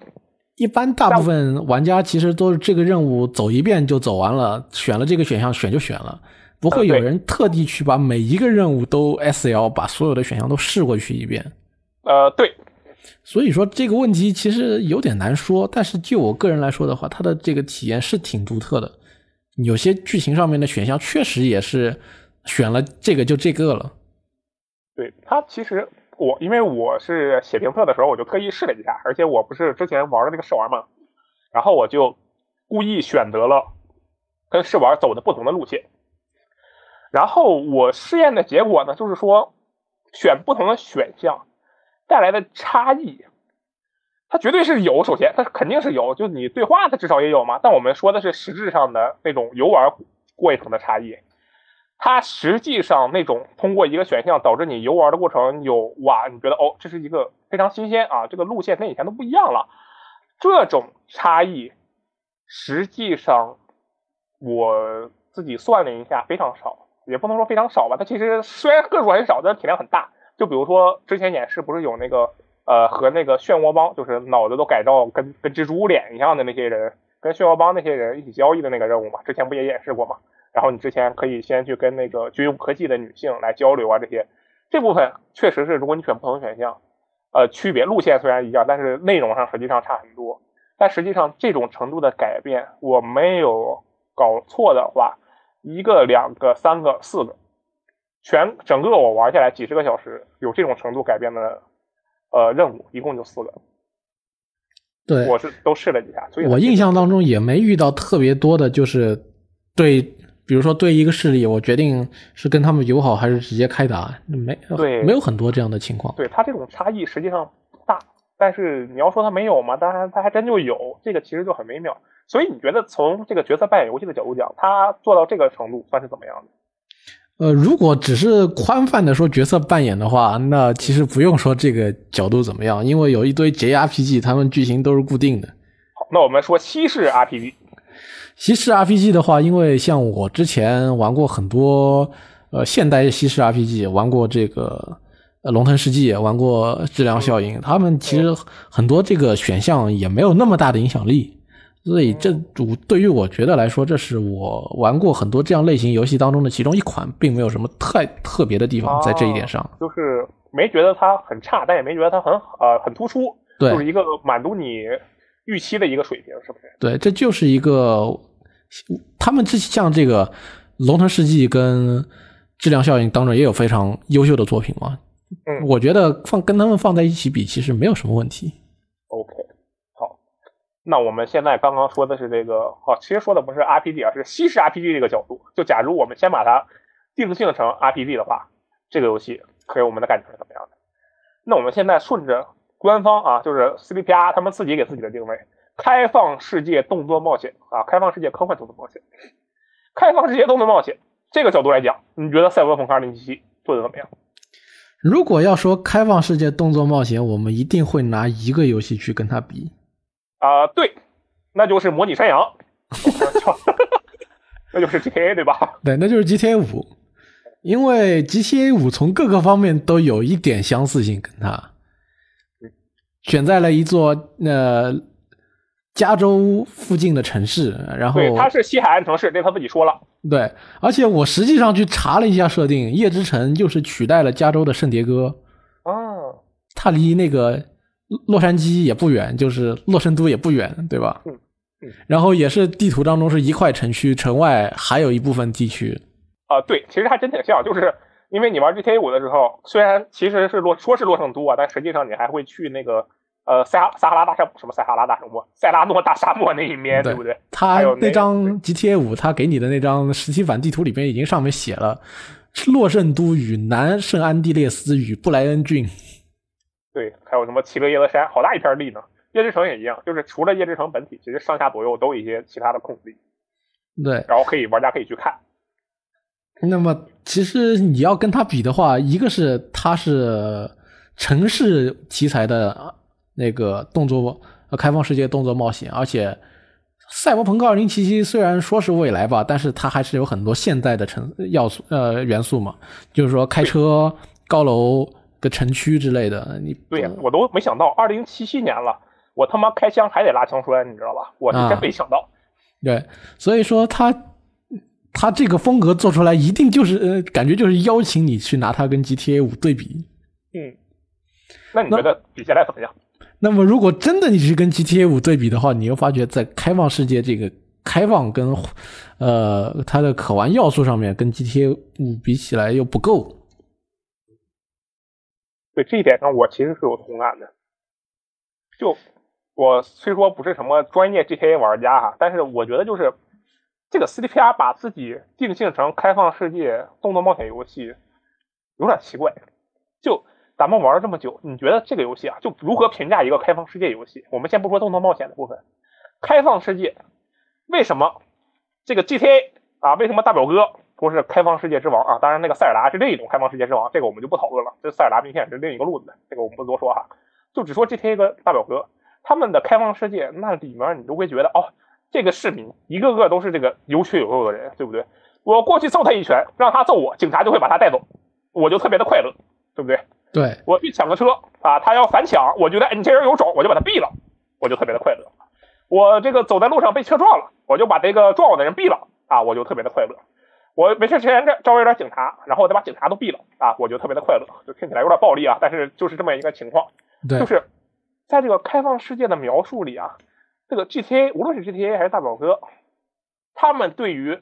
一般大部分玩家其实都是这个任务走一遍就走完了，选了这个选项选就选了，不会有人特地去把每一个任务都 S L 把所有的选项都试过去一遍。呃，对，所以说这个问题其实有点难说，但是就我个人来说的话，它的这个体验是挺独特的，有些剧情上面的选项确实也是。选了这个就这个了，对他其实我因为我是写评测的时候我就特意试了一下，而且我不是之前玩的那个试玩嘛，然后我就故意选择了跟试玩走的不同的路线，然后我试验的结果呢就是说选不同的选项带来的差异，它绝对是有，首先它肯定是有，就你对话它至少也有嘛，但我们说的是实质上的那种游玩过程的差异。它实际上那种通过一个选项导致你游玩的过程有哇，你觉得哦，这是一个非常新鲜啊，这个路线跟以前都不一样了。这种差异实际上我自己算了一下，非常少，也不能说非常少吧。它其实虽然个数很少，但体量很大。就比如说之前演示不是有那个呃和那个漩涡帮，就是脑子都改造跟跟蜘蛛脸一样的那些人，跟漩涡帮那些人一起交易的那个任务嘛？之前不也演示过吗？然后你之前可以先去跟那个军用科技的女性来交流啊，这些这部分确实是，如果你选不同选项，呃，区别路线虽然一样，但是内容上实际上差很多。但实际上这种程度的改变，我没有搞错的话，一个、两个、三个、四个，全整个我玩下来几十个小时，有这种程度改变的呃任务，一共就四个。对，我是都试了几下，所以我印象当中也没遇到特别多的，就是对。比如说，对一个势力，我决定是跟他们友好，还是直接开打？没对，没有很多这样的情况。对他这种差异实际上大，但是你要说他没有嘛？当然，他还真就有，这个其实就很微妙。所以你觉得从这个角色扮演游戏的角度讲，他做到这个程度算是怎么样的？呃，如果只是宽泛的说角色扮演的话，那其实不用说这个角度怎么样，因为有一堆 JRPG，他们剧情都是固定的。好，那我们说西式 RPG。西式 RPG 的话，因为像我之前玩过很多呃现代西式 RPG，玩过这个龙腾世纪，玩过质量效应，他们其实很多这个选项也没有那么大的影响力，所以这主对于我觉得来说，这是我玩过很多这样类型游戏当中的其中一款，并没有什么太特别的地方在这一点上，就是没觉得它很差，但也没觉得它很呃很突出，对，就是一个满足你预期的一个水平，是不是？对，这就是一个。他们这像这个《龙腾世纪》跟《质量效应》当中也有非常优秀的作品嘛？嗯，我觉得放跟他们放在一起比，其实没有什么问题。OK，好，那我们现在刚刚说的是这个，哦，其实说的不是 RPG 啊，是西式 RPG 这个角度。就假如我们先把它定性成 RPG 的话，这个游戏给我们的感觉是怎么样的？那我们现在顺着官方啊，就是 CDPR 他们自己给自己的定位。开放世界动作冒险啊，开放世界科幻动作冒险，开放世界动作冒险这个角度来讲，你觉得《赛博朋克2077》做的怎么样？如果要说开放世界动作冒险，我们一定会拿一个游戏去跟它比啊，对，那就是《模拟山羊》，那就是 GTA 对吧？对，那就是 GTA 五，因为 GTA 五从各个方面都有一点相似性，跟它选在了一座呃。加州附近的城市，然后对，它是西海岸城市，这他自己说了。对，而且我实际上去查了一下设定，夜之城就是取代了加州的圣迭戈。哦，它离那个洛杉矶也不远，就是洛圣都也不远，对吧？嗯嗯。然后也是地图当中是一块城区，城外还有一部分地区。啊，对，其实还真挺像，就是因为你玩 GTA 五的时候，虽然其实是洛说是洛圣都啊，但实际上你还会去那个呃撒哈撒哈拉大沙什么撒哈拉大沙漠、塞拉诺大沙漠那一面，对不对？他那张 GTA 五他给你的那张实体版地图里边已经上面写了洛圣都与南圣安地列斯与布莱恩郡。对，还有什么齐格耶勒山，好大一片地呢。夜之城也一样，就是除了夜之城本体，其实上下左右都有一些其他的空地。对，然后可以玩家可以去看。那么，其实你要跟他比的话，一个是他是城市题材的那个动作呃开放世界动作冒险，而且《赛博朋克2077》虽然说是未来吧，但是它还是有很多现代的城要素呃元素嘛，就是说开车、高楼的城区之类的。你对呀，我都没想到2077年了，我他妈开枪还得拉枪栓，你知道吧？我是真没想到。对，所以说他。他这个风格做出来，一定就是呃，感觉就是邀请你去拿它跟 GTA 五对比。嗯，那你觉得比下来怎么样？那么如果真的你去跟 GTA 五对比的话，你又发觉在开放世界这个开放跟呃它的可玩要素上面，跟 GTA 五比起来又不够。对这一点上，我其实是有同感的。就我虽说不是什么专业 GTA 玩家哈，但是我觉得就是。这个 CDPR 把自己定性成开放世界动作冒险游戏，有点奇怪。就咱们玩了这么久，你觉得这个游戏啊，就如何评价一个开放世界游戏？我们先不说动作冒险的部分，开放世界为什么这个 GTA 啊，为什么大表哥说是开放世界之王啊？当然，那个塞尔达是另一种开放世界之王，这个我们就不讨论了。这塞尔达明显是另一个路子，这个我们不多说哈。就只说 GTA 跟大表哥他们的开放世界，那里面你都会觉得哦。这个市民一个个都是这个有血有肉的人，对不对？我过去揍他一拳，让他揍我，警察就会把他带走，我就特别的快乐，对不对？对，我去抢个车啊，他要反抢，我觉得你这人有种，我就把他毙了，我就特别的快乐。我这个走在路上被车撞了，我就把这个撞我的人毙了啊，我就特别的快乐。我没事前这招惹点警察，然后我再把警察都毙了啊，我就特别的快乐。就听起来有点暴力啊，但是就是这么一个情况，就是在这个开放世界的描述里啊。这个 GTA 无论是 GTA 还是大表哥，他们对于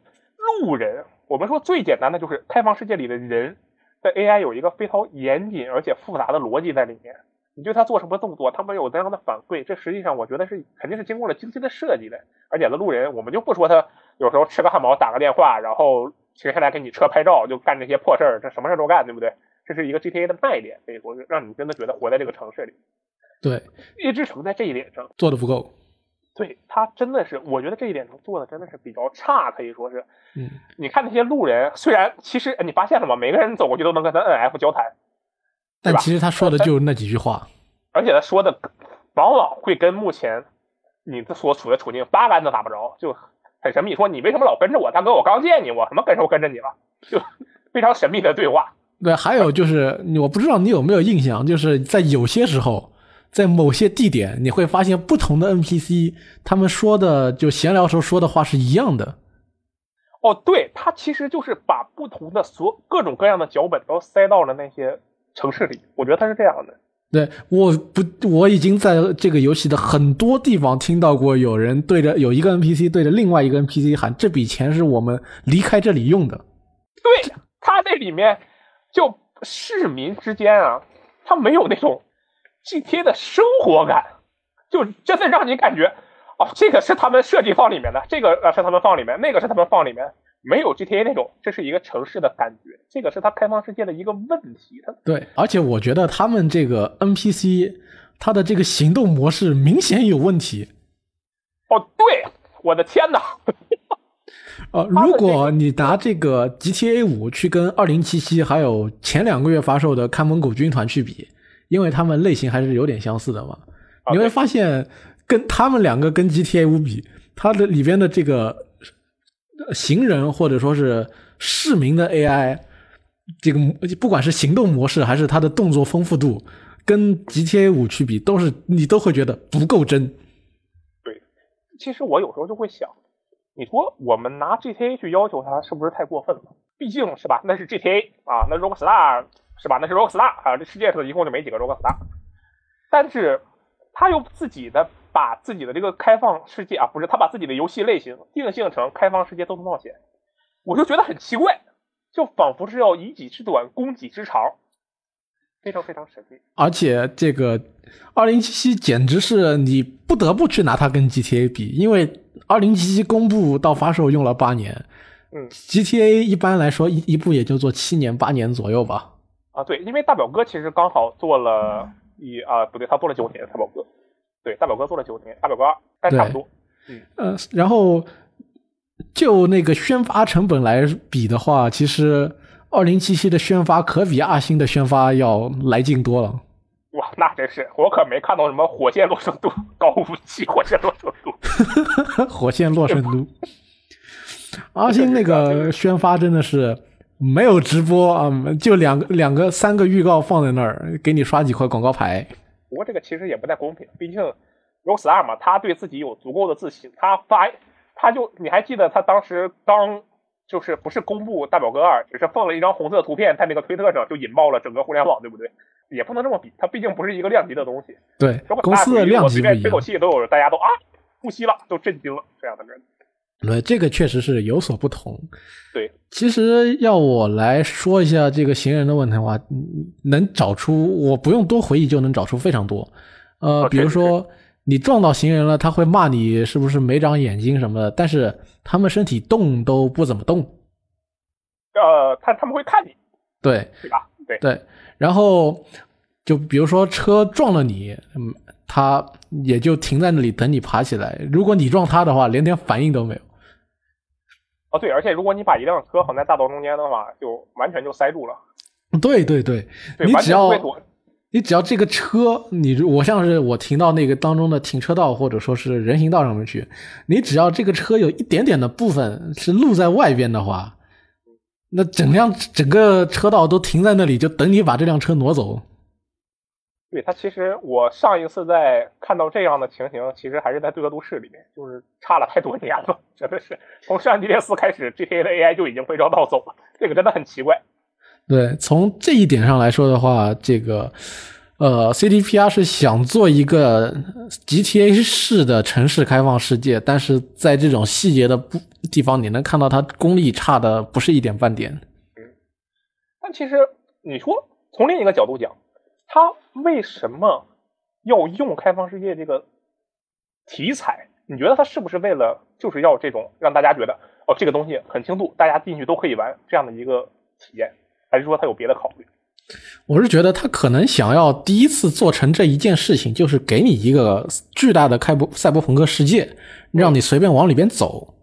路人，我们说最简单的就是开放世界里的人的 AI 有一个非常严谨而且复杂的逻辑在里面。你对它做什么动作，它们有怎样的反馈，这实际上我觉得是肯定是经过了精心的设计的。而且的路人，我们就不说他有时候吃个汉堡打个电话，然后停下来给你车拍照就干这些破事儿，这什么事儿都干，对不对？这是一个 GTA 的卖点，所以说让你真的觉得活在这个城市里。对，夜之城在这一点上做的不够。对他真的是，我觉得这一点做的真的是比较差，可以说是。嗯，你看那些路人，虽然其实你发现了吗？每个人走过去都能跟他 N F 交谈，但其实他说的就是那几句话，而且他说的往往会跟目前你所处的处境八竿子打不着，就很神秘。说你为什么老跟着我，大哥？我刚见你，我什么跟着我跟着你了？就 非常神秘的对话。对，还有就是，我不知道你有没有印象，就是在有些时候。在某些地点，你会发现不同的 NPC，他们说的就闲聊时候说的话是一样的。哦，对，他其实就是把不同的所各种各样的脚本都塞到了那些城市里。我觉得他是这样的。对，我不，我已经在这个游戏的很多地方听到过有人对着有一个 NPC 对着另外一个 NPC 喊：“这笔钱是我们离开这里用的。”对，他那里面就市民之间啊，他没有那种。GTA 的生活感，就真的让你感觉，哦，这个是他们设计放里面的，这个呃是他们放里面，那个是他们放里面，没有 GTA 那种，这是一个城市的感觉，这个是它开放世界的一个问题。它对，而且我觉得他们这个 NPC，它的这个行动模式明显有问题。哦，对，我的天哪！呃，如果你拿这个 GTA 五去跟二零七七还有前两个月发售的看门狗军团去比。因为他们类型还是有点相似的嘛，你会发现跟他们两个跟 GTA 五比，它的里边的这个行人或者说是市民的 AI，这个不管是行动模式还是它的动作丰富度，跟 GTA 五去比，都是你都会觉得不够真。对，其实我有时候就会想，你说我们拿 GTA 去要求它，是不是太过分了？毕竟是吧，那是 GTA 啊，那 Rockstar。是吧？那是 Rockstar 啊，这世界上一共就没几个 Rockstar。但是他又自己的把自己的这个开放世界啊，不是他把自己的游戏类型定性成开放世界动作冒险，我就觉得很奇怪，就仿佛是要以己之短攻己之长，非常非常神秘。而且这个二零七七简直是你不得不去拿它跟 GTA 比，因为二零七七公布到发售用了八年，嗯，GTA 一般来说一一部也就做七年八年左右吧。啊，对，因为大表哥其实刚好做了一啊，不对，他做了九年，大表哥，对，大表哥做了九年，大表哥二，但差不多。呃，然后就那个宣发成本来比的话，其实二零七七的宣发可比二星的宣发要来劲多了。哇，那真是，我可没看到什么火箭落圣都高武器火箭落圣都。火箭洛圣都，阿星那个宣发真的是没有直播啊，就两个两个三个预告放在那儿，给你刷几块广告牌。不过这个其实也不太公平，毕竟 Rockstar 嘛，他对自己有足够的自信，他发他就你还记得他当时刚就是不是公布大表哥二，只是放了一张红色图片在那个推特上，就引爆了整个互联网，对不对？也不能这么比，它毕竟不是一个量级的东西。对，公司的量级不一样随便吹口。气都有，大家都啊呼吸了，都震惊了这样的人。对，这个确实是有所不同。对，其实要我来说一下这个行人的问题的话，嗯能找出我不用多回忆就能找出非常多。呃，哦比如说你撞到行人了，他会骂你是不是没长眼睛什么的，但是他们身体动都不怎么动。呃，他他们会看你，对对吧？对，对，然后就比如说车撞了你，嗯，他也就停在那里等你爬起来。如果你撞他的话，连点反应都没有。哦对，而且如果你把一辆车横在大道中间的话，就完全就塞住了。对对对，对，你只要。你只要这个车，你我像是我停到那个当中的停车道或者说是人行道上面去，你只要这个车有一点点的部分是露在外边的话，那整辆整个车道都停在那里，就等你把这辆车挪走。对他，其实我上一次在看到这样的情形，其实还是在罪恶都市里面，就是差了太多年了，真的是从圣安地列斯开始，GTA 的 AI 就已经被绕道走了，这个真的很奇怪。对，从这一点上来说的话，这个呃，CDPR 是想做一个 GTA 式的城市开放世界，但是在这种细节的不地方，你能看到它功力差的不是一点半点。嗯但其实你说从另一个角度讲，他为什么要用开放世界这个题材？你觉得他是不是为了就是要这种让大家觉得哦这个东西很轻度，大家进去都可以玩这样的一个体验，还是说他有别的考虑？我是觉得他可能想要第一次做成这一件事情，就是给你一个巨大的开博赛博朋克世界，让你随便往里边走。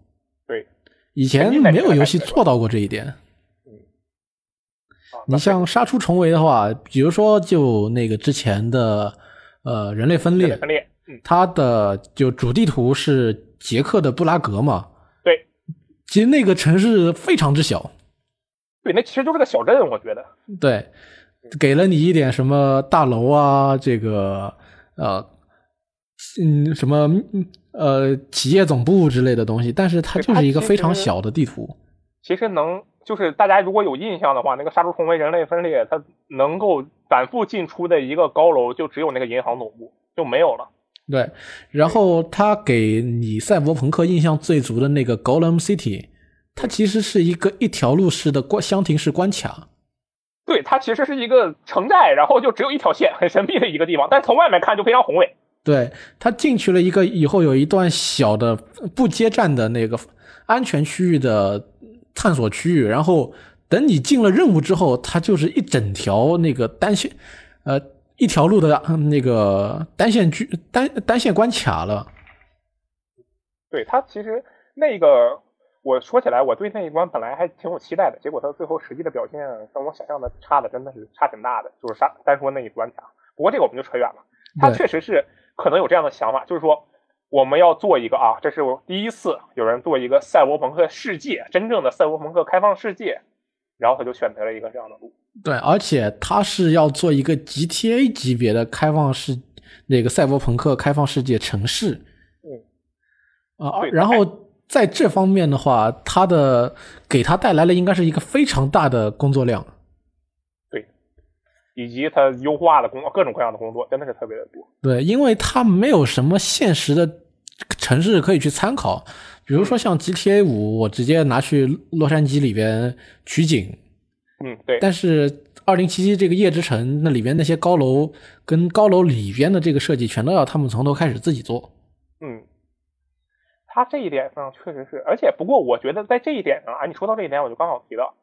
对，以前没有游戏做到过这一点。啊你像《杀出重围》的话，比如说就那个之前的呃人类分裂那分，裂，嗯，它的就主地图是捷克的布拉格嘛，对其实那个城市非常之小，对，那其实就是个小镇，我觉得。对，给了你一点什么大楼啊，这个呃，嗯，什么嗯呃企业总部之类的东西，但是它就是一个非常小的地图。其实能就是大家如果有印象的话，那个杀出重围人类分裂，它能够反复进出的一个高楼就只有那个银行总部，就没有了。对，然后它给你赛博朋克印象最足的那个 Golem City，它其实是一个一条路式的关箱庭式关卡。对，它其实是一个城寨，然后就只有一条线，很神秘的一个地方，但从外面看就非常宏伟。对，它进去了一个以后有一段小的不接站的那个安全区域的探索区域，然后等你进了任务之后，它就是一整条那个单线，呃，一条路的嗯那个单线区单单线关卡了。对它其实那个，我说起来，我对那一关本来还挺有期待的，结果它最后实际的表现跟我想象的差的真的是差挺大的，就是单单说那一关卡。不过这个我们就扯远了，他确实是可能有这样的想法，就是说我们要做一个啊，这是我第一次有人做一个赛博朋克世界，真正的赛博朋克开放世界，然后他就选择了一个这样的路。对，而且他是要做一个 GTA 级别的开放世那个赛博朋克开放世界城市。嗯，啊、对然后在这方面的话，他的给他带来了应该是一个非常大的工作量。对，以及它优化的工作，各种各样的工作，真的是特别的多。对，因为它没有什么现实的城市可以去参考，比如说像 GTA 五，我直接拿去洛杉矶里边取景，嗯，对。但是二零七七这个夜之城，那里边那些高楼跟高楼里边的这个设计，全都要他们从头开始自己做。嗯，他这一点上确实是，而且不过我觉得在这一点上啊，你说到这一点，我就刚好提到。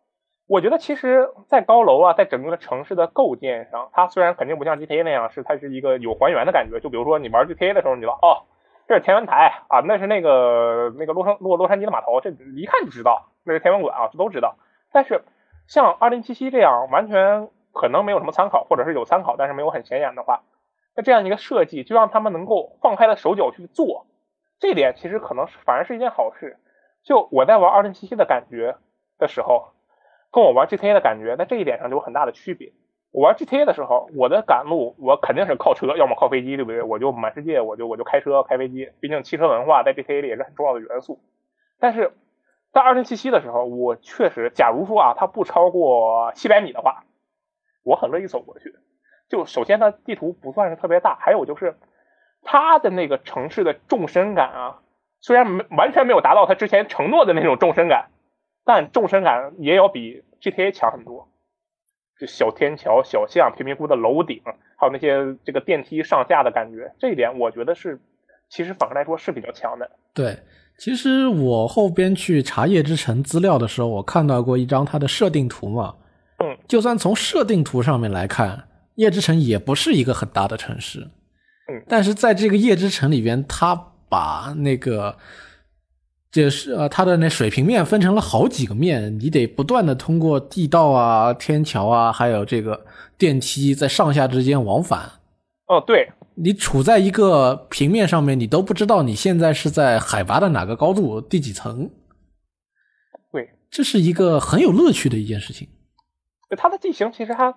我觉得其实，在高楼啊，在整个城市的构建上，它虽然肯定不像 GTA 那样，是它是一个有还原的感觉。就比如说你玩 GTA 的时候，你知道哦，这是天文台啊，那是那个那个洛杉洛洛杉矶的码头，这一看就知道那是天文馆啊，这都知道。但是像2077这样完全可能没有什么参考，或者是有参考但是没有很显眼的话，那这样一个设计就让他们能够放开了手脚去做，这点其实可能反而是一件好事。就我在玩2077的感觉的时候。跟我玩 GTA 的感觉，在这一点上就有很大的区别。我玩 GTA 的时候，我的赶路我肯定是靠车，要么靠飞机，对不对？我就满世界，我就我就开车开飞机。毕竟汽车文化在 GTA 里也是很重要的元素。但是在2077的时候，我确实，假如说啊，它不超过七百米的话，我很乐意走过去。就首先它地图不算是特别大，还有就是它的那个城市的纵深感啊，虽然没完全没有达到它之前承诺的那种纵深感。但纵深感也要比 GTA 强很多，就小天桥、小巷、贫民窟的楼顶，还有那些这个电梯上下的感觉，这一点我觉得是，其实反过来说是比较强的。对，其实我后边去查夜之城资料的时候，我看到过一张它的设定图嘛。嗯。就算从设定图上面来看，夜之城也不是一个很大的城市。嗯。但是在这个夜之城里边，它把那个。就是呃，它的那水平面分成了好几个面，你得不断的通过地道啊、天桥啊，还有这个电梯在上下之间往返。哦，对，你处在一个平面上面，你都不知道你现在是在海拔的哪个高度、第几层。对，这是一个很有乐趣的一件事情。它的地形其实还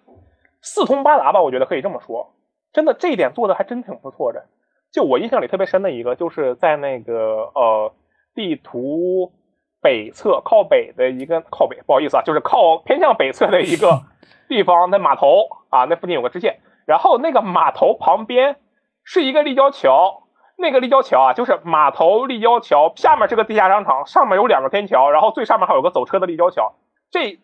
四通八达吧，我觉得可以这么说。真的，这一点做的还真挺不错的。就我印象里特别深的一个，就是在那个呃。地图北侧靠北的一个靠北，不好意思啊，就是靠偏向北侧的一个 地方的码头啊，那附近有个支线，然后那个码头旁边是一个立交桥，那个立交桥啊，就是码头立交桥下面是个地下商场，上面有两个天桥，然后最上面还有个走车的立交桥，这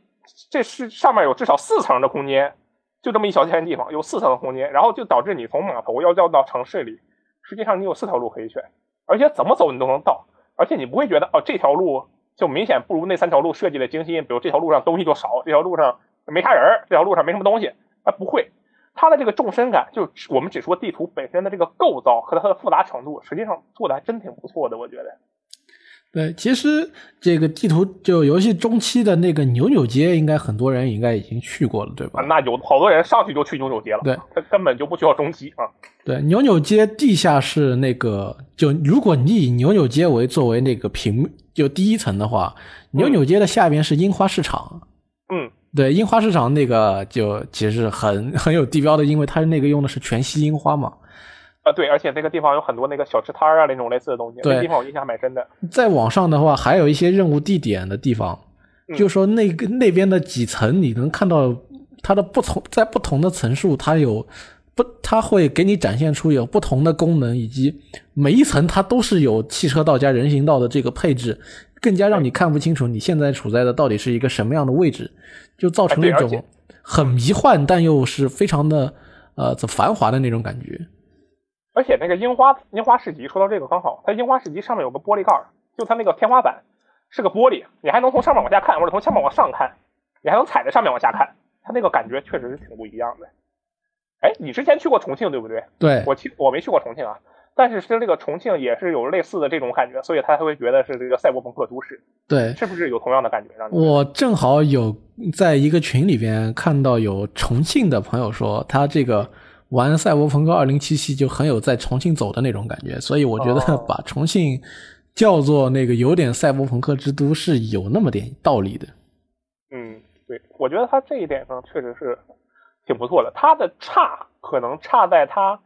这是上面有至少四层的空间，就这么一小片地方有四层的空间，然后就导致你从码头要绕到城市里，实际上你有四条路可以选，而且怎么走你都能到。而且你不会觉得哦，这条路就明显不如那三条路设计的精心。比如这条路上东西就少，这条路上没啥人，这条路上没什么东西。啊，不会，它的这个纵深感，就我们只说地图本身的这个构造和它的复杂程度，实际上做的还真挺不错的，我觉得。对，其实这个地图就游戏中期的那个扭扭街，应该很多人应该已经去过了，对吧？那有好多人上去就去扭扭街了，对，他根本就不需要中期啊。对，扭扭街地下室那个，就如果你以扭扭街为作为那个平就第一层的话，扭扭街的下边是樱花市场。嗯，对，樱花市场那个就其实很 很有地标的，因为它那个用的是全息樱花嘛。啊，对，而且那个地方有很多那个小吃摊啊，那种类似的东西。对，地方我印象蛮深的。在网上的话，还有一些任务地点的地方，就说那个那边的几层，你能看到它的不同，在不同的层数，它有不，它会给你展现出有不同的功能，以及每一层它都是有汽车道加人行道的这个配置，更加让你看不清楚你现在处在的到底是一个什么样的位置，就造成了一种很迷幻但又是非常的呃繁华的那种感觉。而且那个樱花樱花市集，说到这个刚好，它樱花市集上面有个玻璃盖就它那个天花板是个玻璃，你还能从上面往下看，或者从下面往上看，你还能踩在上面往下看，它那个感觉确实是挺不一样的。哎，你之前去过重庆对不对？对，我去我没去过重庆啊，但是是这个重庆也是有类似的这种感觉，所以他才会觉得是这个赛博朋克都市。对，是不是有同样的感觉？让你我正好有在一个群里边看到有重庆的朋友说他这个。玩《赛博朋克2077》就很有在重庆走的那种感觉，所以我觉得 把重庆叫做那个有点赛博朋克之都是有那么点道理的。嗯，对，我觉得他这一点上确实是挺不错的。他的差可能差在他，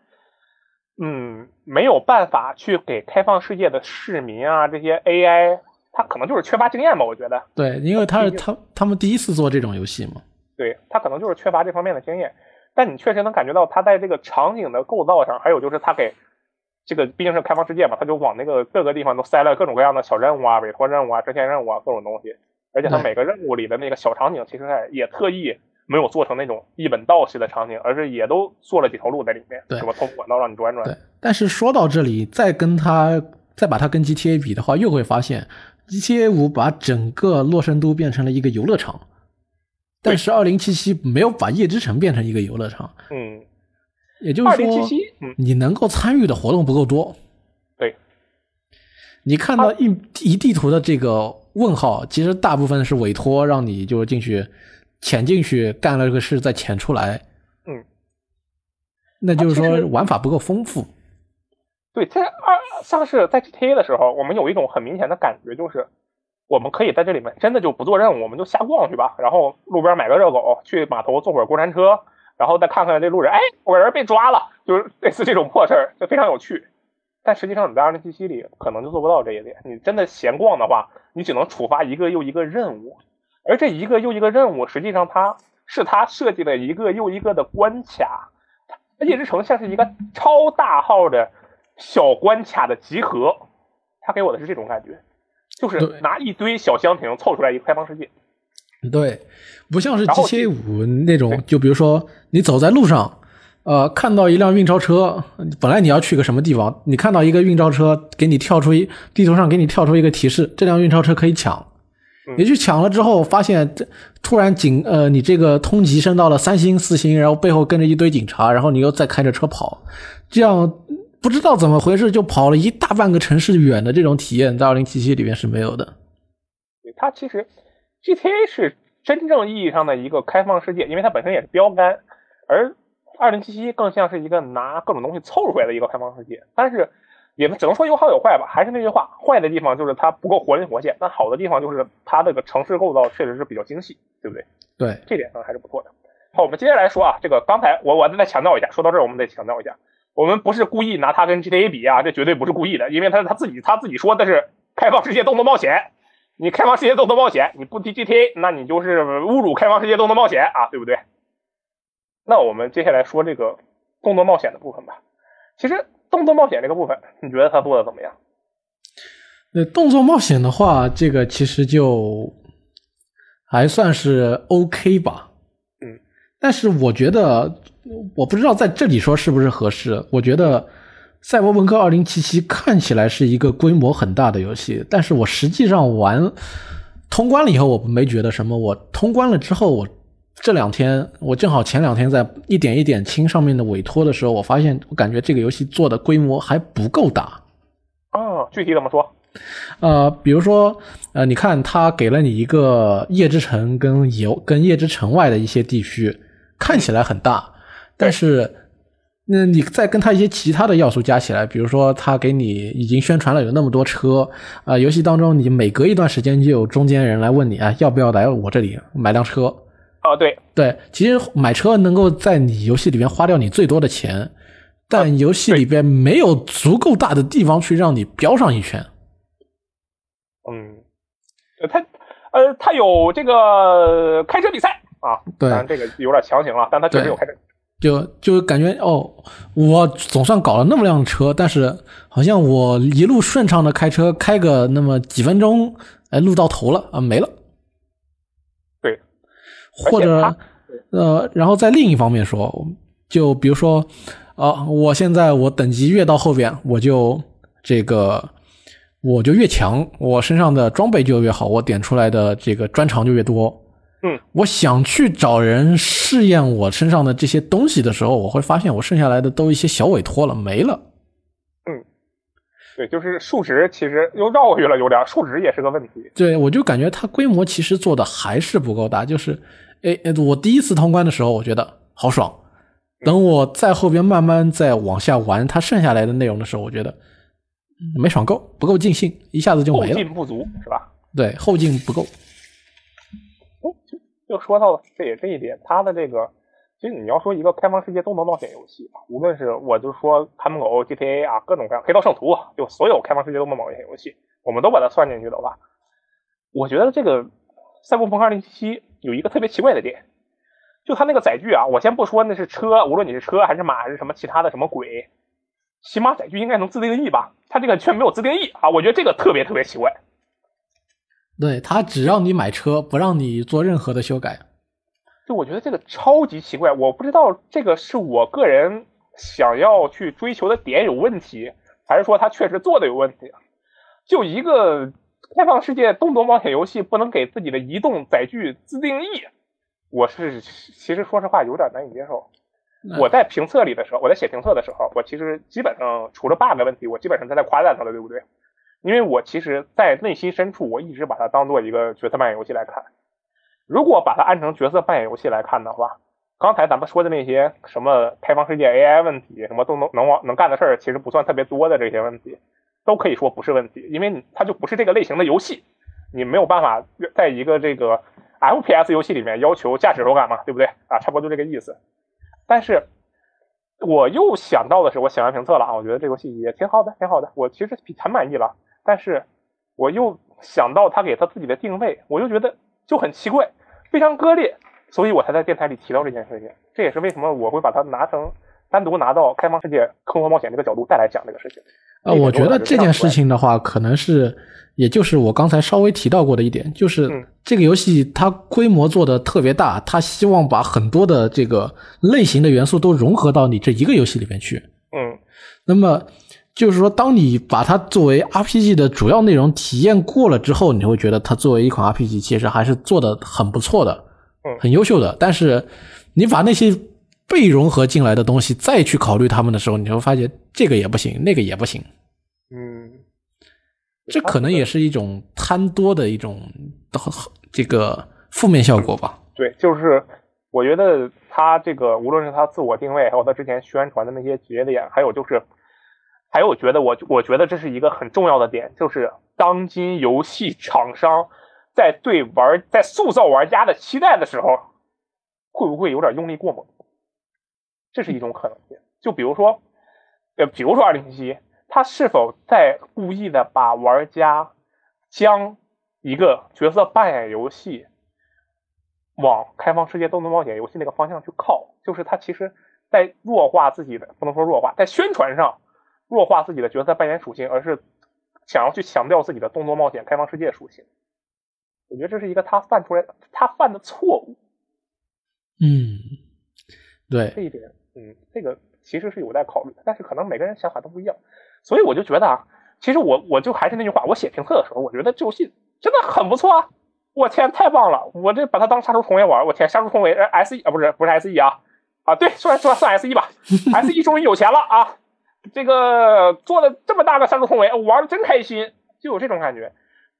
嗯，没有办法去给开放世界的市民啊这些 AI，他可能就是缺乏经验吧。我觉得，对，因为他是他他们第一次做这种游戏嘛。对他可能就是缺乏这方面的经验。但你确实能感觉到它在这个场景的构造上，还有就是它给这个毕竟是开放世界嘛，它就往那个各个地方都塞了各种各样的小任务啊、委托任务啊、支线任务啊各种东西，而且它每个任务里的那个小场景，其实也特意没有做成那种一本道式的场景，而是也都做了几条路在里面，什么通管道让你转转。对，但是说到这里，再跟它再把它跟 GTA 比的话，又会发现 GTA 五把整个洛圣都变成了一个游乐场。但是二零七七没有把夜之城变成一个游乐场，嗯，也就是说，嗯，你能够参与的活动不够多。对，你看到一一地图的这个问号，其实大部分是委托让你就进去潜进去干了这个事再潜出来，嗯，那就是说玩法不够丰富。对，在二像是在 GTA 的时候，我们有一种很明显的感觉就是。我们可以在这里面真的就不做任务，我们就瞎逛去吧。然后路边买个热狗，去码头坐会儿过山车，然后再看看这路人，哎，我人被抓了，就是类似这种破事儿，就非常有趣。但实际上你在二零七七里可能就做不到这一点。你真的闲逛的话，你只能触发一个又一个任务，而这一个又一个任务，实际上它是它设计的一个又一个的关卡。夜之城像是一个超大号的小关卡的集合，它给我的是这种感觉。就是拿一堆小箱庭凑出来一个开放世界，对，不像是 GTA 五那种，就比如说你走在路上，呃，看到一辆运钞车，本来你要去个什么地方，你看到一个运钞车，给你跳出一地图上给你跳出一个提示，这辆运钞车可以抢，你去抢了之后，发现这突然警呃，你这个通缉升到了三星四星，然后背后跟着一堆警察，然后你又再开着车跑，这样。不知道怎么回事，就跑了一大半个城市远的这种体验，在二零七七里面是没有的。它其实 GTA 是真正意义上的一个开放世界，因为它本身也是标杆，而二零七七更像是一个拿各种东西凑出来的一个开放世界。但是也只能说有好有坏吧。还是那句话，坏的地方就是它不够活灵活现，但好的地方就是它这个城市构造确实是比较精细，对不对？对，这点上还是不错的。好，我们接下来说啊，这个刚才我我再强调一下，说到这儿我们得强调一下。我们不是故意拿它跟 GTA 比啊，这绝对不是故意的，因为他他自己他自己说的是开放世界动作冒险，你开放世界动作冒险，你不提 GTA，那你就是侮辱开放世界动作冒险啊，对不对？那我们接下来说这个动作冒险的部分吧。其实动作冒险这个部分，你觉得他做的怎么样？那动作冒险的话，这个其实就还算是 OK 吧。嗯，但是我觉得。我不知道在这里说是不是合适。我觉得《赛博朋克2077》看起来是一个规模很大的游戏，但是我实际上玩通关了以后，我没觉得什么。我通关了之后，我这两天我正好前两天在一点一点清上面的委托的时候，我发现我感觉这个游戏做的规模还不够大。哦，具体怎么说？呃，比如说，呃，你看他给了你一个夜之城跟游跟夜之城外的一些地区，看起来很大。但是，那你再跟他一些其他的要素加起来，比如说他给你已经宣传了有那么多车啊，游戏当中你每隔一段时间就有中间人来问你啊，要不要来我这里买辆车？哦，对对，其实买车能够在你游戏里面花掉你最多的钱，但游戏里边没有足够大的地方去让你飙上一圈。嗯，他呃，他有这个开车比赛啊，对，当然这个有点强行了，但他确实有开车。就就感觉哦，我总算搞了那么辆车，但是好像我一路顺畅的开车，开个那么几分钟，哎，路到头了啊，没了。对，或者呃，然后在另一方面说，就比如说啊，我现在我等级越到后边，我就这个我就越强，我身上的装备就越好，我点出来的这个专长就越多。嗯，我想去找人试验我身上的这些东西的时候，我会发现我剩下来的都一些小委托了，没了。嗯，对，就是数值其实又绕回去了，有点数值也是个问题。对，我就感觉它规模其实做的还是不够大。就是，哎，我第一次通关的时候，我觉得好爽。等我在后边慢慢再往下玩它剩下来的内容的时候，我觉得没爽够，不够尽兴，一下子就没了。后劲不足是吧？对，后劲不够。就说到了这也这一点，它的这个，其实你要说一个开放世界动作冒险游戏，无论是我就说看门狗、GTA 啊，各种各样，黑道圣徒，就所有开放世界动作冒险游戏，我们都把它算进去的话，我觉得这个赛博朋克2077有一个特别奇怪的点，就它那个载具啊，我先不说那是车，无论你是车还是马还是什么其他的什么鬼，起码载具应该能自定义吧？它这个却没有自定义啊，我觉得这个特别特别奇怪。对，他只让你买车，不让你做任何的修改。就我觉得这个超级奇怪，我不知道这个是我个人想要去追求的点有问题，还是说他确实做的有问题。就一个开放世界动作冒险游戏，不能给自己的移动载具自定义。我是其实说实话有点难以接受。我在评测里的时候，我在写评测的时候，我其实基本上除了 bug 问题，我基本上都在夸赞他的，对不对？因为我其实，在内心深处，我一直把它当做一个角色扮演游戏来看。如果把它按成角色扮演游戏来看的话，刚才咱们说的那些什么开放世界 AI 问题，什么都能能往能干的事儿，其实不算特别多的这些问题，都可以说不是问题，因为它就不是这个类型的游戏，你没有办法在一个这个。FPS 游戏里面要求驾驶手感嘛，对不对啊？差不多就这个意思。但是我又想到的是，我写完评测了啊，我觉得这游戏也挺好的，挺好的，我其实挺很满意了。但是我又想到他给他自己的定位，我又觉得就很奇怪，非常割裂，所以我才在电台里提到这件事情。这也是为什么我会把它拿成单独拿到开放世界坑活冒险这个角度再来讲这个事情。呃，我觉得这件事情的话，可能是。也就是我刚才稍微提到过的一点，就是这个游戏它规模做的特别大，它希望把很多的这个类型的元素都融合到你这一个游戏里面去。嗯，那么就是说，当你把它作为 RPG 的主要内容体验过了之后，你会觉得它作为一款 RPG 其实还是做的很不错的，嗯，很优秀的。但是你把那些被融合进来的东西再去考虑它们的时候，你会发现这个也不行，那个也不行。嗯这可能也是一种贪多的一种这个负面效果吧。对，就是我觉得他这个无论是他自我定位，还有他之前宣传的那些节点，还有就是，还有我觉得我我觉得这是一个很重要的点，就是当今游戏厂商在对玩在塑造玩家的期待的时候，会不会有点用力过猛？这是一种可能性。就比如说，呃，比如说二零七七。他是否在故意的把玩家将一个角色扮演游戏往开放世界动作冒险游戏那个方向去靠？就是他其实，在弱化自己的，不能说弱化，在宣传上弱化自己的角色扮演属性，而是想要去强调自己的动作冒险开放世界属性。我觉得这是一个他犯出来他犯的错误。嗯，对这一点，嗯，这个其实是有待考虑，但是可能每个人想法都不一样。所以我就觉得啊，其实我我就还是那句话，我写评测的时候，我觉得这游戏真的很不错啊！我天，太棒了！我这把它当杀出重围玩，我天，杀出重围，S E 啊，不是不是 S E 啊啊，对，算算算 S E 吧，S E 终于有钱了啊！这个做了这么大个杀出重围，玩的真开心，就有这种感觉。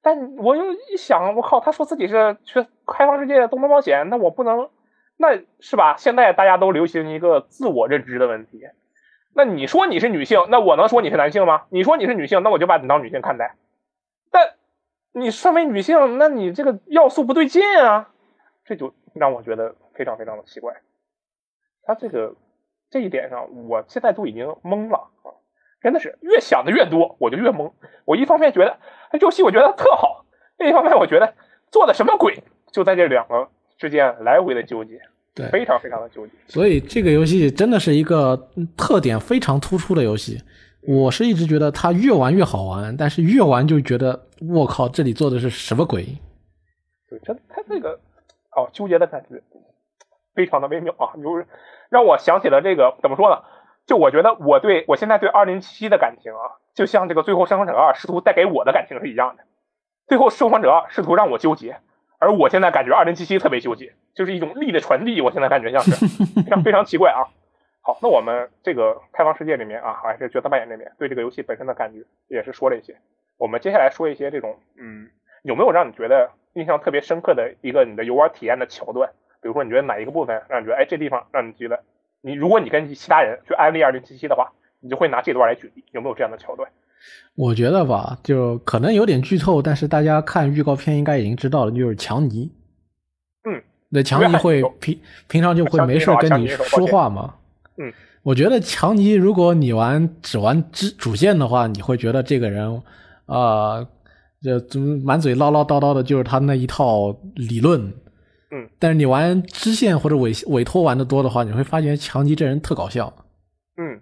但我又一想，我靠，他说自己是去开放世界东方冒险，那我不能，那是吧？现在大家都流行一个自我认知的问题。那你说你是女性，那我能说你是男性吗？你说你是女性，那我就把你当女性看待。但你身为女性，那你这个要素不对劲啊，这就让我觉得非常非常的奇怪。他这个这一点上，我现在都已经懵了啊！真的是越想的越多，我就越懵。我一方面觉得这游戏我觉得特好，另一方面我觉得做的什么鬼，就在这两个之间来回的纠结。对，非常非常的纠结。所以这个游戏真的是一个特点非常突出的游戏。我是一直觉得它越玩越好玩，但是越玩就觉得我靠，这里做的是什么鬼？对，它它这个哦，纠结的感觉非常的微妙啊，就是让我想起了这个怎么说呢？就我觉得我对我现在对二零七七的感情啊，就像这个最后生还者二试图带给我的感情是一样的。最后生还者二试图让我纠结。而我现在感觉二零七七特别纠结，就是一种力的传递。我现在感觉像是 非常非常奇怪啊。好，那我们这个开放世界里面啊，还是角色扮演这边对这个游戏本身的感觉也是说了一些。我们接下来说一些这种，嗯，有没有让你觉得印象特别深刻的一个你的游玩体验的桥段？比如说你觉得哪一个部分让你觉得，哎，这地方让你觉得，你如果你跟其他人去安利二零七七的话，你就会拿这段来举例，有没有这样的桥段？我觉得吧，就可能有点剧透，但是大家看预告片应该已经知道了，就是强尼。嗯，那强尼会平平常就会没事跟你说话嘛。嗯，我觉得强尼，如果你玩只玩主主线的话，你会觉得这个人啊，就满嘴唠唠叨叨的，就是他那一套理论。嗯，但是你玩支线或者委委托玩的多的话，你会发现强吉这人特搞笑。嗯，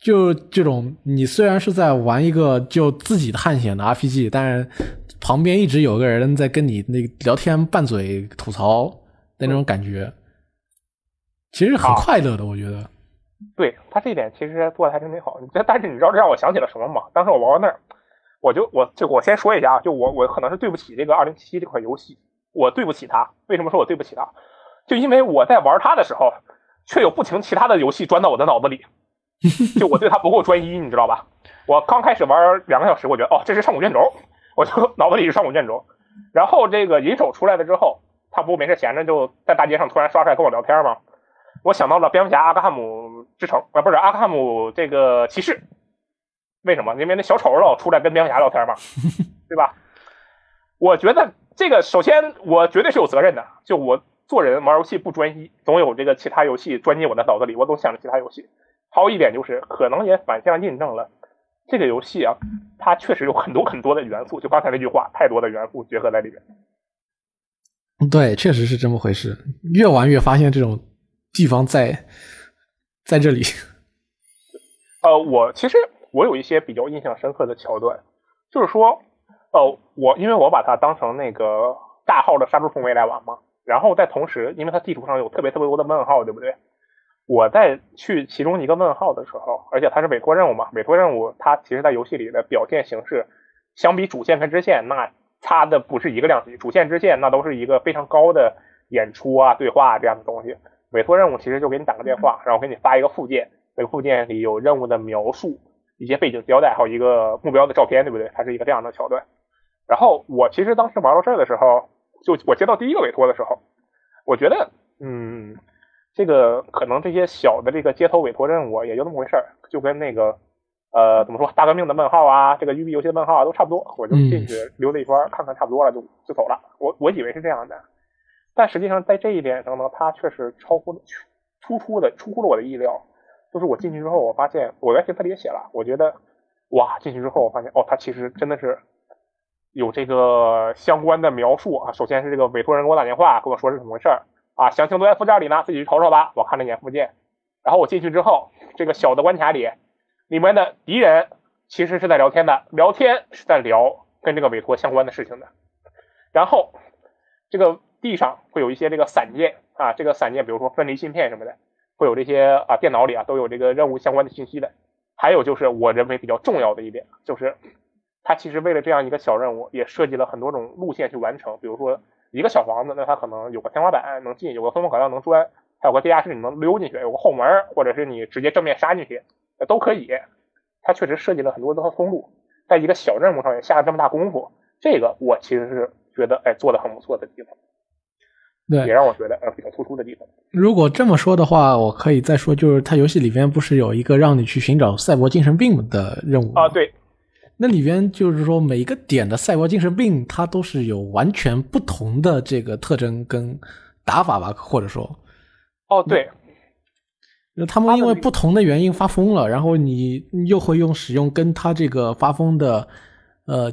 就这种，你虽然是在玩一个就自己的探险的 RPG，但是旁边一直有个人在跟你那个聊天拌嘴吐槽的那种感觉，其实很快乐的，我觉得。对他这一点其实做的还真挺好。但但是你知道这让我想起了什么吗？当时我玩到那儿，我就我就我先说一下啊，就我我可能是对不起这个二零七七这款游戏，我对不起他。为什么说我对不起他？就因为我在玩他的时候，却有不停其他的游戏钻到我的脑子里，就我对他不够专一，你知道吧？我刚开始玩两个小时，我觉得哦这是上古卷轴，我就 脑子里是上古卷轴。然后这个银手出来了之后，他不没事闲着就在大街上突然刷出来跟我聊天吗？我想到了蝙蝠侠阿克汉姆之城啊，不是阿克汉姆这个骑士，为什么？因为那小丑老出来跟蝙蝠侠聊天嘛，对吧？我觉得这个首先我绝对是有责任的，就我做人玩游戏不专一，总有这个其他游戏钻进我的脑子里，我总想着其他游戏。还有一点就是，可能也反向印证了这个游戏啊，它确实有很多很多的元素，就刚才那句话，太多的元素结合在里面。对，确实是这么回事。越玩越发现这种。地方在在这里。呃，我其实我有一些比较印象深刻的桥段，就是说，呃，我因为我把它当成那个大号的杀猪重围来玩嘛，然后在同时，因为它地图上有特别特别多的问号，对不对？我在去其中一个问号的时候，而且它是委托任务嘛，委托任务它其实在游戏里的表现形式，相比主线跟支线，那差的不是一个量级。主线支线那都是一个非常高的演出啊、对话这样的东西。委托任务其实就给你打个电话，然后给你发一个附件，这个附件里有任务的描述、一些背景交代，还有一个目标的照片，对不对？它是一个这样的桥段。然后我其实当时玩到这儿的时候，就我接到第一个委托的时候，我觉得，嗯，这个可能这些小的这个街头委托任务也就那么回事儿，就跟那个呃怎么说大革命的问号啊，这个育碧游戏的问号啊都差不多，我就进去溜达一圈看看差不多了就就走了。我我以为是这样的。但实际上，在这一点上呢，它确实超乎突出的出乎了我的意料。就是我进去之后，我发现我在评测里也写了，我觉得哇，进去之后我发现哦，它其实真的是有这个相关的描述啊。首先是这个委托人给我打电话跟我说是怎么回事啊，详情都在附件里呢，自己去瞅瞅吧。我看了一眼附件，然后我进去之后，这个小的关卡里，里面的敌人其实是在聊天的，聊天是在聊跟这个委托相关的事情的。然后这个。地上会有一些这个散件啊，这个散件比如说分离芯片什么的，会有这些啊电脑里啊都有这个任务相关的信息的。还有就是我认为比较重要的一点，就是它其实为了这样一个小任务，也设计了很多种路线去完成。比如说一个小房子，那它可能有个天花板能进，有个通风口道能钻，还有个地下室你能溜进去，有个后门，或者是你直接正面杀进去，都可以。它确实设计了很多的通路，在一个小任务上也下了这么大功夫，这个我其实是觉得哎做的很不错的地方。对，也让我觉得呃比较突出的地方。如果这么说的话，我可以再说，就是它游戏里边不是有一个让你去寻找赛博精神病的任务啊？对，那里边就是说每一个点的赛博精神病，它都是有完全不同的这个特征跟打法吧，或者说，哦对，他们因为不同的原因发疯了，然后你又会用使用跟他这个发疯的呃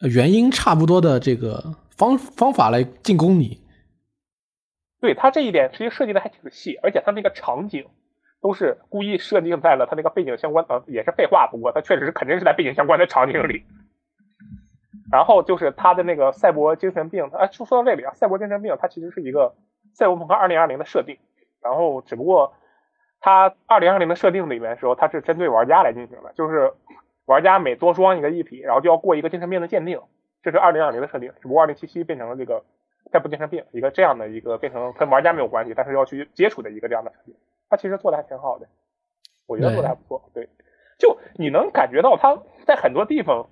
原因差不多的这个方方法来进攻你。对他这一点其实设计的还挺细，而且他那个场景都是故意设定在了他那个背景相关，呃，也是废话，不过他确实是肯定是在背景相关的场景里。然后就是他的那个赛博精神病，啊，就说到这里啊，赛博精神病它其实是一个赛博朋克二零二零的设定，然后只不过它二零二零的设定里面的时候，它是针对玩家来进行的，就是玩家每多装一个一体，然后就要过一个精神病的鉴定，这是二零二零的设定，只不过二零七七变成了这个。赛博精神病，一个这样的一个变成跟玩家没有关系，但是要去接触的一个这样的产品，他其实做的还挺好的，我觉得做的还不错。对，就你能感觉到他在很多地方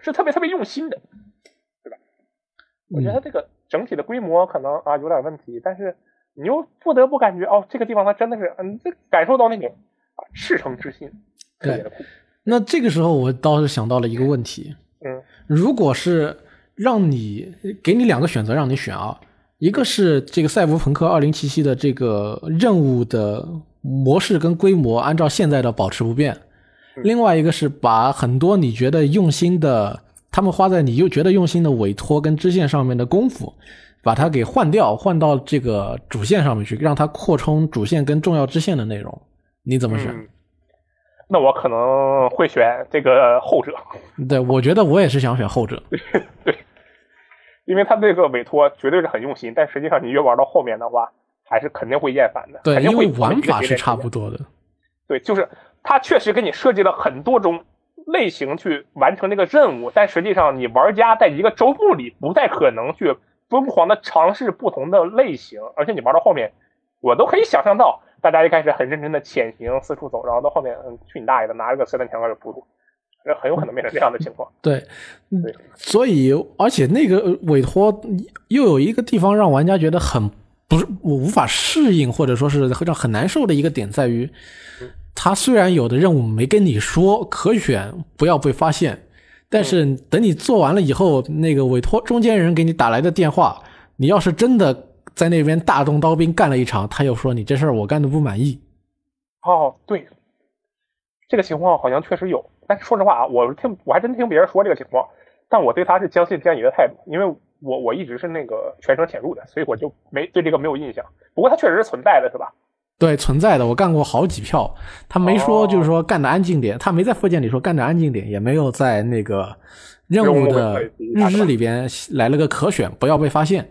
是特别特别用心的，对吧？我觉得这个整体的规模可能啊有点问题，但是你又不得不感觉哦，这个地方他真的是嗯，这感受到那种啊赤诚之心，特别的酷。那这个时候我倒是想到了一个问题，嗯，如果是。让你给你两个选择，让你选啊，一个是这个赛博朋克二零七七的这个任务的模式跟规模按照现在的保持不变，另外一个是把很多你觉得用心的，他们花在你又觉得用心的委托跟支线上面的功夫，把它给换掉，换到这个主线上面去，让它扩充主线跟重要支线的内容。你怎么选？嗯那我可能会选这个后者，对，我觉得我也是想选后者。因为他这个委托绝对是很用心，但实际上你越玩到后面的话，还是肯定会厌烦的。对，肯定会因为玩法是差不多的。对，就是他确实给你设计了很多种类型去完成这个任务，但实际上你玩家在一个周目里不太可能去疯狂的尝试不同的类型，而且你玩到后面，我都可以想象到大家一开始很认真的潜行四处走，然后到后面嗯去你大爷的拿着个射弹枪开始扑突，这很有可能变成这样的情况。对，嗯对所以而且那个呃委托又有一个地方让玩家觉得很不是我无法适应，或者说是让很难受的一个点在于，他虽然有的任务没跟你说可选不要被发现，但是等你做完了以后，那个委托中间人给你打来的电话，你要是真的在那边大动刀兵干了一场，他又说你这事儿我干的不满意。哦，对，这个情况好像确实有，但是说实话啊，我听我还真听别人说这个情况，但我对他是将信将疑的态度，因为我我一直是那个全程潜入的，所以我就没对这个没有印象。不过它确实是存在的，是吧？对，存在的，我干过好几票。他没说，哦就是说干的安静点，他没在附件里说干的安静点，也没有在那个任任务务的会日志里边来了个可选，不要被发现。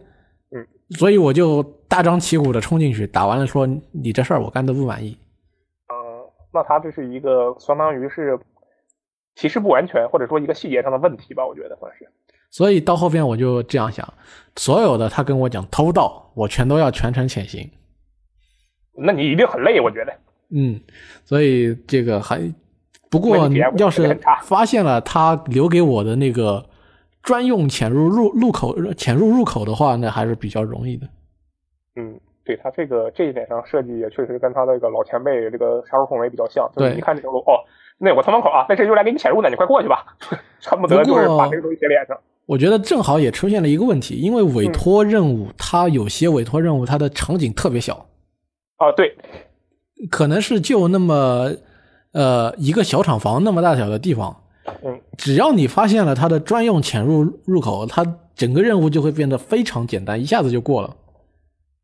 嗯，所以我就大张旗鼓的冲进去，打完了说你这事儿我干的不满意。嗯，那他这是一个相当于是提示不完全，或者说一个细节上的问题吧，我觉得算是。所以到后边我就这样想，所有的他跟我讲偷盗，我全都要全程潜行。那你一定很累，我觉得。嗯，所以这个还不过你要是发现了他留给我的那个专用潜入入入口潜入入口的话，那还是比较容易的。嗯，对他这个这一点上设计也确实跟他那个老前辈这个杀手孔维比较像，就是对一看这条路，哦，那有个村门口啊，那这就来给你潜入呢，你快过去吧，恨不得就是把这个东西写脸上。我觉得正好也出现了一个问题，因为委托任务，它有些委托任务它的场景特别小，啊，对，可能是就那么呃一个小厂房那么大小的地方，嗯，只要你发现了它的专用潜入入口，它整个任务就会变得非常简单，一下子就过了。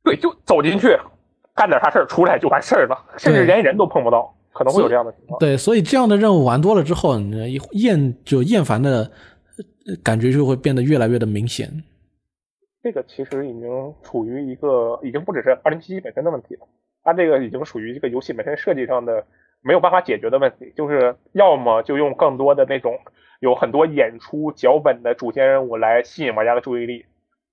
对，就走进去干点啥事儿，出来就完事儿了，甚至连人都碰不到，可能会有这样的情况。对，所以这样的任务玩多了之后，你厌就厌烦的呃感觉就会变得越来越的明显。这个其实已经处于一个，已经不只是二零七七本身的问题了，它这个已经属于这个游戏本身设计上的没有办法解决的问题，就是要么就用更多的那种有很多演出脚本的主线任务来吸引玩家的注意力，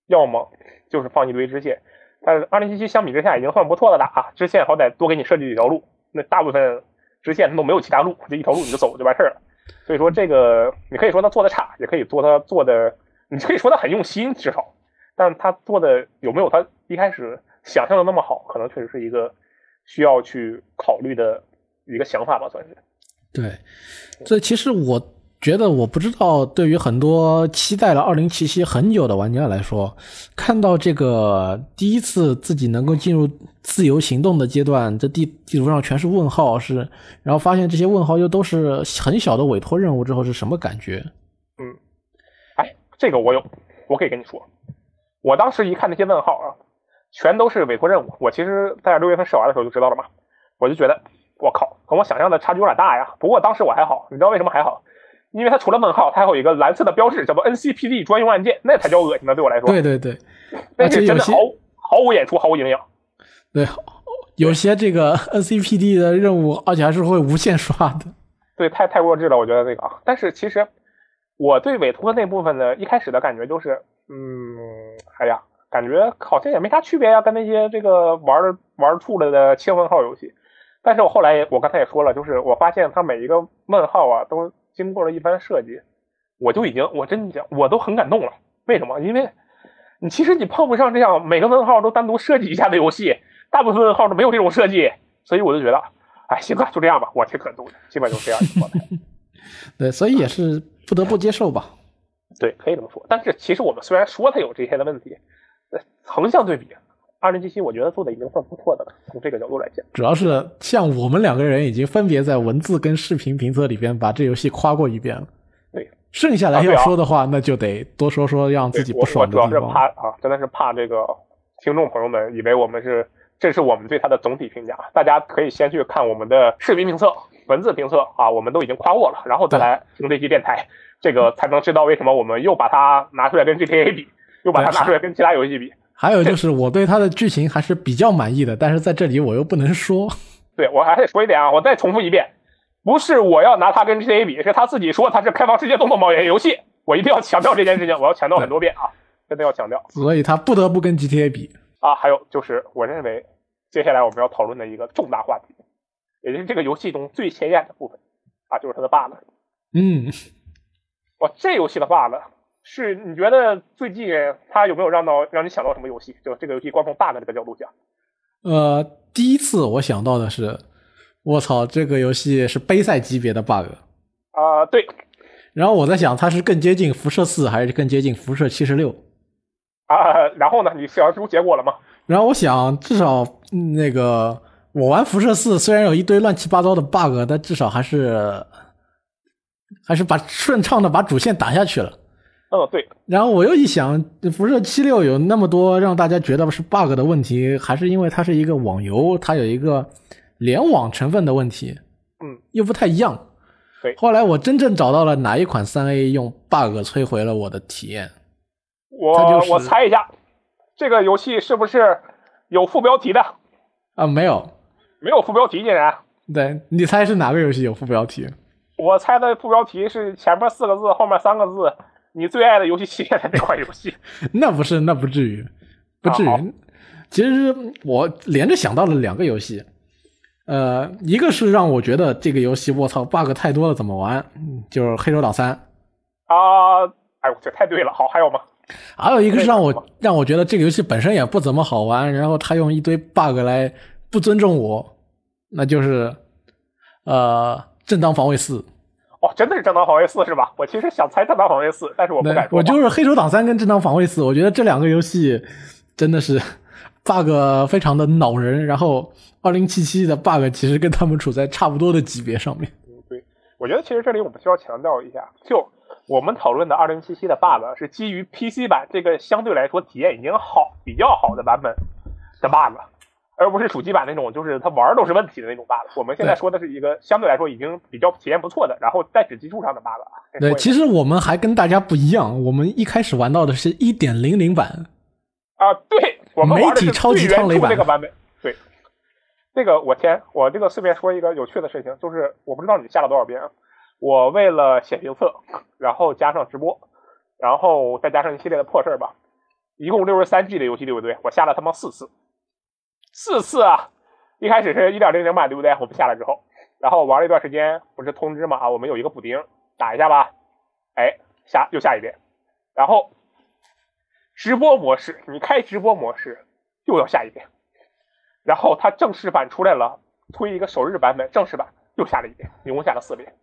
要么就是放一堆支线。但是二零七七相比之下已经算不错的了啊，支线好歹多给你设计几条路，那大部分支线它都没有其他路，就一条路你就走就完事儿了。所以说这个你可以说他做的差，也可以做他做的，你可以说他很用心，至少。但他做的有没有他一开始想象的那么好，可能确实是一个需要去考虑的一个想法吧，算是。对，这其实我觉得，我不知道对于很多期待了二零七七很久的玩家来说，看到这个第一次自己能够进入自由行动的阶段，这地地图上全是问号，是，然后发现这些问号又都是很小的委托任务之后是什么感觉？嗯哎，这个我有，我可以跟你说，我当时一看那些问号啊，全都是委托任务。我其实在六月份试玩的时候就知道了嘛，我就觉得，我靠，和我想象的差距有点大呀。不过当时我还好，你知道为什么还好？因为它除了问号，它还有一个蓝色的标志，叫做 NCPD 专用按键，那才叫恶心呢，对我来说。对对对，那而且有些是真的毫毫无演出，毫无营养。对，有些这个 NCPD 的任务，而且还是会无限刷的。对，太太弱智了，我觉得这个啊。但是其实我对委托那部分的一开始的感觉就是，嗯，哎呀，感觉好像也没啥区别呀，跟那些这个玩玩儿吐了的清问号游戏。但是我后来也，我刚才也说了，就是我发现它每一个问号啊，都经过了一番设计，我就已经，我真讲，我都很感动了。为什么？因为你其实你碰不上这样每个问号都单独设计一下的游戏，大部分问号都没有这种设计，所以我就觉得，哎，行了，就这样吧，我挺感动的，基本就是这样一个状态。对，所以也是不得不接受吧。对，可以这么说。但是其实我们虽然说它有这些的问题，呃，横向对比，二零七七我觉得做的已经算不错的了。从这个角度来讲，主要是像我们两个人已经分别在文字跟视频评测里边把这游戏夸过一遍了。对剩下来要说的话，那就得多说说让自己不爽的地方。我主要是怕啊，真的是怕这个听众朋友们以为我们是，这是我们对它的总体评价。大家可以先去看我们的视频评测、文字评测啊，我们都已经夸过了，然后再来听这期电台，这个才能知道为什么我们又把它拿出来跟 GTA 比，又把它拿出来跟其他游戏比。还有就是我对它的剧情还是比较满意的，但是在这里我又不能说。对我还得说一点啊，我再重复一遍。不是我要拿它跟 GTA 比，是他自己说它是开放世界动作冒险游戏，我一定要强调这件事情，我要强调很多遍啊，真的要强调。所以他不得不跟 GTA 比啊。还有就是我认为接下来我们要讨论的一个重大话题，也就是这个游戏中最显眼的部分啊，就是它的 bug。嗯，哇，这游戏的 bug 是你觉得最近它有没有让到让你想到什么游戏？就这个游戏光从 bug 这个角度讲，呃，第一次我想到的是。我操，这个游戏是杯赛级别的 bug 啊！对，然后我在想，它是更接近辐射四，还是更接近辐射七十六啊？然后呢？你想出结果了吗？然后我想，至少那个我玩辐射四，虽然有一堆乱七八糟的 bug，但至少还是还是把顺畅的把主线打下去了。嗯，对。然后我又一想，辐射七六有那么多让大家觉得是 bug 的问题，还是因为它是一个网游，它有一个。联网成分的问题，嗯，又不太一样。对，后来我真正找到了哪一款三 A 用 bug 摧毁了我的体验。我我猜一下，这个游戏是不是有副标题的？啊，没有，没有副标题竟然。对你猜是哪个游戏有副标题？我猜的副标题是前面四个字，后面三个字，你最爱的游戏系列的那款游戏。那不是，那不至于，不至于。其实我连着想到了两个游戏。呃，一个是让我觉得这个游戏我操 bug 太多了，怎么玩？就是《黑手党三》啊，哎呦，这太对了。好，还有吗？还有一个是让我让我觉得这个游戏本身也不怎么好玩，然后他用一堆 bug 来不尊重我，那就是呃《正当防卫四》。哦，真的是《正当防卫四》是吧？我其实想猜《正当防卫四》，但是我不敢说。我就是《黑手党三》跟《正当防卫四》，我觉得这两个游戏真的是 bug 非常的恼人，然后。二零七七的 bug 其实跟他们处在差不多的级别上面。嗯，对，我觉得其实这里我们需要强调一下，就我们讨论的二零七七的 bug 是基于 PC 版这个相对来说体验已经好、比较好的版本的 bug，而不是主机版那种就是它玩都是问题的那种 bug。我们现在说的是一个相对来说已经比较体验不错的，然后在此基础上的 bug。对，其实我们还跟大家不一样，我们一开始玩到的是一点零零版啊，对，我们玩的是最原初那个版本。对这个我天，我这个顺便说一个有趣的事情，就是我不知道你下了多少遍，我为了写评测，然后加上直播，然后再加上一系列的破事儿吧，一共六十三 G 的游戏对不对？我下了他妈四次，四次啊！一开始是一点零零版对不对？我们下来之后，然后玩了一段时间，不是通知嘛啊，我们有一个补丁，打一下吧，哎，下又下一遍，然后直播模式，你开直播模式又要下一遍。然后它正式版出来了，推一个首日版本，正式版又下了一遍，一共下了四遍。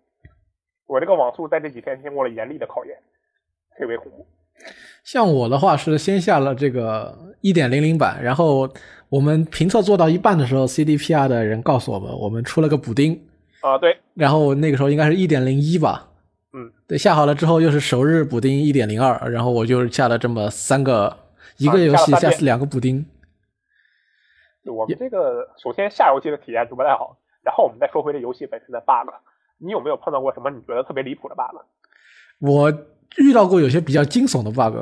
我这个网速在这几天经过了严厉的考验，特别恐怖。像我的话是先下了这个一点零零版，然后我们评测做到一半的时候，CDPR 的人告诉我们，我们出了个补丁啊，对。然后那个时候应该是一点零一吧，嗯，对，下好了之后又是首日补丁一点零二，然后我就下了这么三个，一个游戏下两个补丁。我们这个首先下游戏的体验就不太好，然后我们再说回这游戏本身的 bug，你有没有碰到过什么你觉得特别离谱的 bug？我遇到过有些比较惊悚的 bug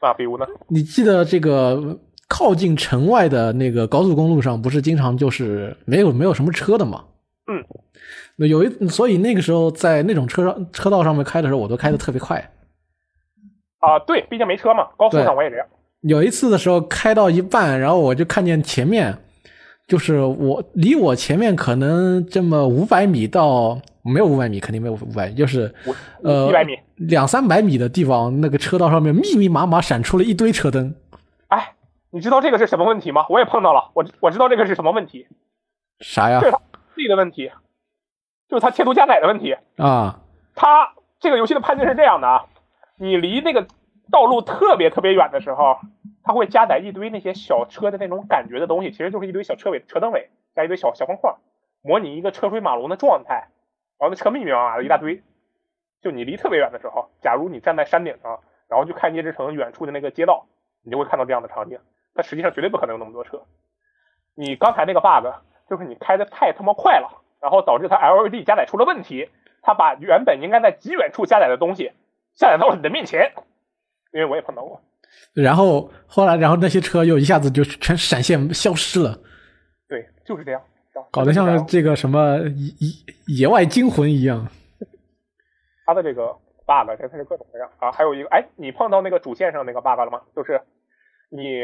啊，比如呢？你记得这个靠近城外的那个高速公路上，不是经常就是没有没有什么车的吗？嗯，那有一所以那个时候在那种车上车道上面开的时候，我都开的特别快。啊，对，毕竟没车嘛，高速上我也这样。有一次的时候开到一半，然后我就看见前面，就是我离我前面可能这么五百米到没有五百米，肯定没有五百米，就是呃一百米两三百米的地方，那个车道上面密密麻麻闪出了一堆车灯。哎，你知道这个是什么问题吗？我也碰到了，我我知道这个是什么问题。啥呀？这是他自己的问题，就是他贴图加载的问题啊。他这个游戏的判定是这样的啊，你离那个。道路特别特别远的时候，它会加载一堆那些小车的那种感觉的东西，其实就是一堆小车尾、车灯尾加一堆小小方块，模拟一个车水马龙的状态，然后那车密密麻麻的一大堆。就你离特别远的时候，假如你站在山顶上，然后去看夜之城远处的那个街道，你就会看到这样的场景。但实际上绝对不可能有那么多车。你刚才那个 bug 就是你开的太他妈快了，然后导致它 LED 加载出了问题，它把原本应该在极远处加载的东西下载到了你的面前。因为我也碰到过。然后后来，然后那些车又一下子就全闪现消失了，对，就是这样，搞得像这个什么野野外惊魂一样。它的这个 bug 真的是各种各样啊！还有一个，哎，你碰到那个主线上那个 bug 了吗？就是你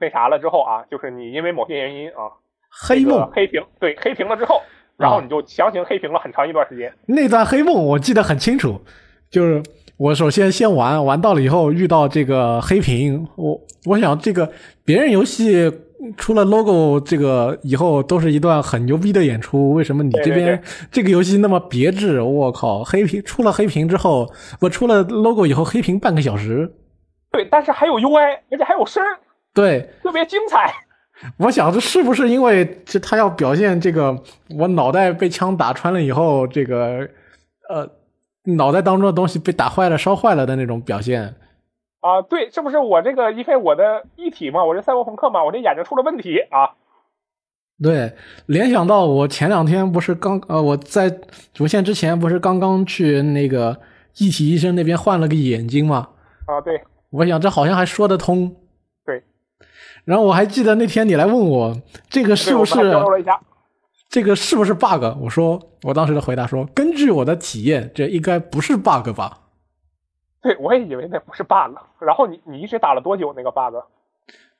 那啥了之后啊，就是你因为某些原因啊，黑梦黑屏，对，黑屏了之后，然后你就强行黑屏了很长一段时间。那段黑梦我记得很清楚，就是我首先先玩，玩到了以后遇到这个黑屏，我我想这个别人游戏。出了 logo 这个以后都是一段很牛逼的演出，为什么你这边这个游戏那么别致？我靠，黑屏出了黑屏之后，我出了 logo 以后黑屏半个小时。对，但是还有 UI，而且还有声对，特别精彩。我想这是不是因为这他要表现这个我脑袋被枪打穿了以后，这个呃脑袋当中的东西被打坏了、烧坏了的那种表现？啊，对，这不是我这个因为我的一体嘛，我这赛博朋克嘛，我这眼睛出了问题啊？对，联想到我前两天不是刚呃，我在主线之前不是刚刚去那个一体医生那边换了个眼睛嘛？啊，对，我想这好像还说得通。对，然后我还记得那天你来问我这个是不是这个是不是 bug？我说我当时的回答说，根据我的体验，这应该不是 bug 吧。对，我也以为那不是 bug。然后你你一直打了多久那个 bug？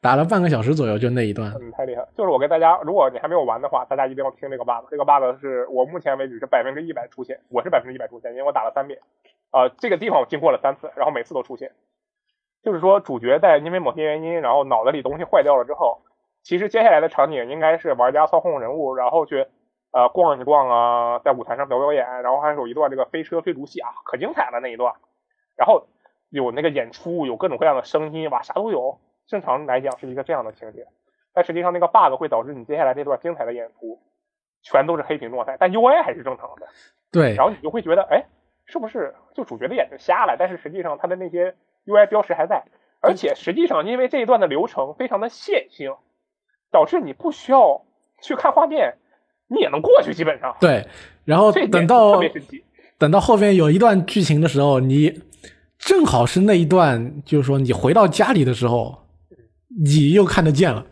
打了半个小时左右，就那一段。嗯，太厉害了。就是我跟大家，如果你还没有玩的话，大家一定要听这个 bug。这个 bug 是我目前为止是百分之一百出现，我是百分之一百出现，因为我打了三遍。呃，这个地方我经过了三次，然后每次都出现。就是说，主角在因为某些原因，然后脑子里东西坏掉了之后，其实接下来的场景应该是玩家操控人物，然后去呃逛一逛啊，在舞台上表表演，然后还有一段这个飞车追逐戏啊，可精彩了那一段。然后有那个演出，有各种各样的声音，哇，啥都有。正常来讲是一个这样的情节，但实际上那个 bug 会导致你接下来这段精彩的演出全都是黑屏状态，但 UI 还是正常的。对，然后你就会觉得，哎，是不是就主角的眼睛瞎了？但是实际上他的那些 UI 标识还在，而且实际上因为这一段的流程非常的线性，导致你不需要去看画面，你也能过去，基本上。对，然后等到特别神奇，等到后边有一段剧情的时候，你。正好是那一段，就是说你回到家里的时候，你又看得见了。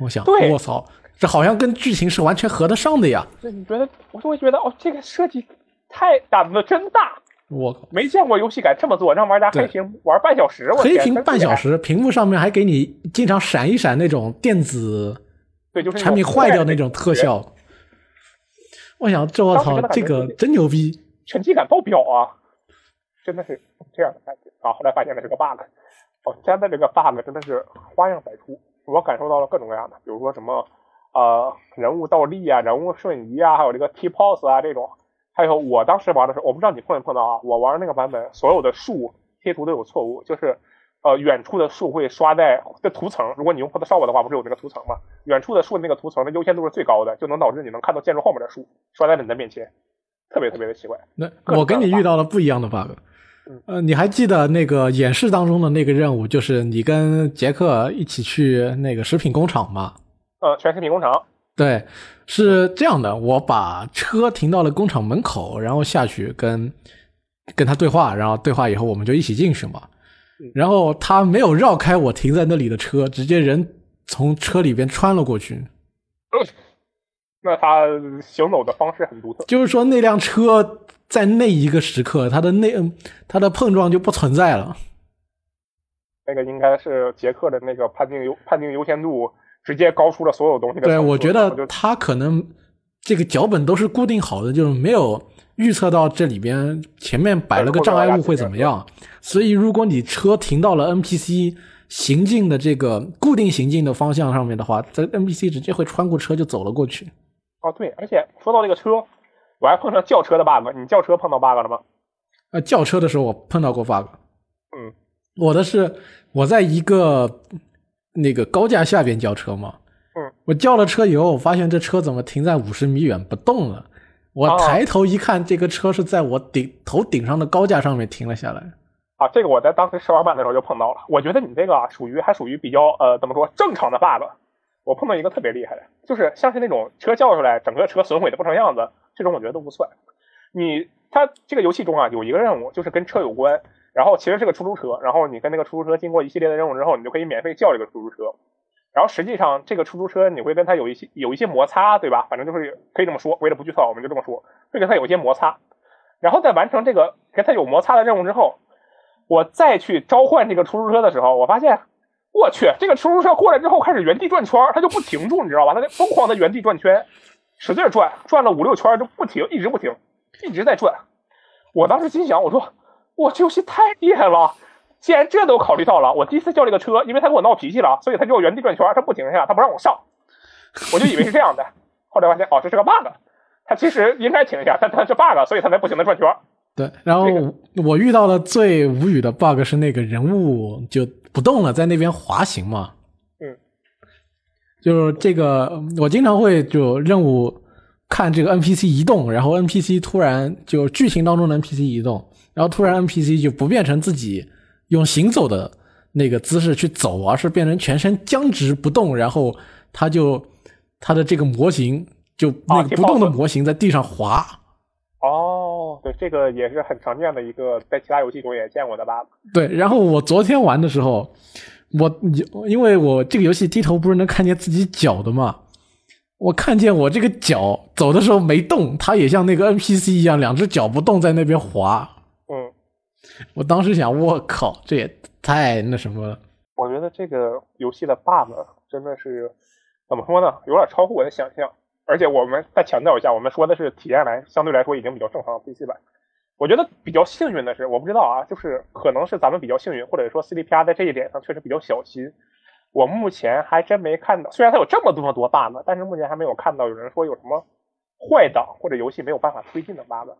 我想，我操，这好像跟剧情是完全合得上的呀。对，你觉得？我就会觉得，哦，这个设计太胆子真大。我靠，没见过游戏敢这么做，让玩家黑屏玩半小时。我黑屏半小时，屏幕上面还给你经常闪一闪那种电子，对，就是产品坏掉那种特效。我想，这我操，这个真牛逼，沉浸感爆表啊！真的是这样的感觉啊！后来发现了是个 bug，哦，现在这个 bug 真的是花样百出，我感受到了各种各样的，比如说什么呃人物倒立啊、人物瞬移啊，还有这个 T pose 啊这种，还有我当时玩的时候，我不知道你碰没碰到啊？我玩那个版本，所有的树贴图都有错误，就是呃远处的树会刷在这图层，如果你用 Photoshop 的话，不是有那个图层吗？远处的树那个图层的优先度是最高的，就能导致你能看到建筑后面的树刷在你的面前，特别特别的奇怪。那我跟你遇到了不一样的 bug。呃，你还记得那个演示当中的那个任务，就是你跟杰克一起去那个食品工厂吗？呃，全食品工厂。对，是这样的，我把车停到了工厂门口，然后下去跟跟他对话，然后对话以后我们就一起进去嘛。然后他没有绕开我停在那里的车，直接人从车里边穿了过去。那他行走的方式很独特。就是说那辆车。在那一个时刻，它的那它的碰撞就不存在了。那个应该是杰克的那个判定优判定优先度直接高出了所有东西的。对，我觉得他可能这个脚本都是固定好的，就是没有预测到这里边前面摆了个障碍物会怎么样。所以，如果你车停到了 NPC 行进的这个固定行进的方向上面的话，这 NPC 直接会穿过车就走了过去。哦，对，而且说到这个车。我还碰上轿车的 bug，你轿车碰到 bug 了吗？呃，轿车的时候我碰到过 bug。嗯，我的是我在一个那个高架下边叫车吗。嗯，我叫了车以后，我发现这车怎么停在五十米远不动了？我抬头一看，这个车是在我顶头顶上的高架上面停了下来。啊，这个我在当时试玩版的时候就碰到了。我觉得你这个啊，属于还属于比较呃，怎么说正常的 bug。我碰到一个特别厉害的，就是像是那种车叫出来，整个车损毁的不成样子，这种我觉得都不算。你它这个游戏中啊，有一个任务就是跟车有关，然后其实是个出租车，然后你跟那个出租车经过一系列的任务之后，你就可以免费叫这个出租车。然后实际上这个出租车你会跟它有一些有一些摩擦，对吧？反正就是可以这么说，为了不剧透，我们就这么说，会跟它有一些摩擦。然后在完成这个跟它有摩擦的任务之后，我再去召唤这个出租车的时候，我发现。我去，这个出租车过来之后开始原地转圈，它就不停住，你知道吧？它疯狂的原地转圈，使劲转，转了五六圈就不停，一直不停，一直在转。我当时心想，我说，我这游戏太厉害了，既然这都考虑到了，我第一次叫这个车，因为他跟我闹脾气了，所以他就原地转圈，他不停下，他不让我上，我就以为是这样的。后来发现，哦，这是个 bug，他其实应该停下，但他是 bug，所以他才不停的转圈。对，然后我遇到的最无语的 bug 是那个人物就不动了，在那边滑行嘛。嗯，就是这个，我经常会就任务看这个 NPC 移动，然后 NPC 突然就剧情当中的 NPC 移动，然后突然 NPC 就不变成自己用行走的那个姿势去走，而是变成全身僵直不动，然后他就他的这个模型就那个不动的模型在地上滑。哦，对，这个也是很常见的一个，在其他游戏中也见过的 bug。对，然后我昨天玩的时候，我因为我这个游戏低头不是能看见自己脚的嘛，我看见我这个脚走的时候没动，它也像那个 NPC 一样，两只脚不动在那边滑。我当时想，我靠，这也太那什么了。我觉得这个游戏的 bug 真的是怎么说呢，有点超乎我的想象。而且我们再强调一下，我们说的是体验来相对来说已经比较正常的 PC 版。我觉得比较幸运的是，我不知道啊，就是可能是咱们比较幸运，或者说 CDPR 在这一点上确实比较小心。我目前还真没看到，虽然它有这么多多 bug，但是目前还没有看到有人说有什么坏档或者游戏没有办法推进的 bug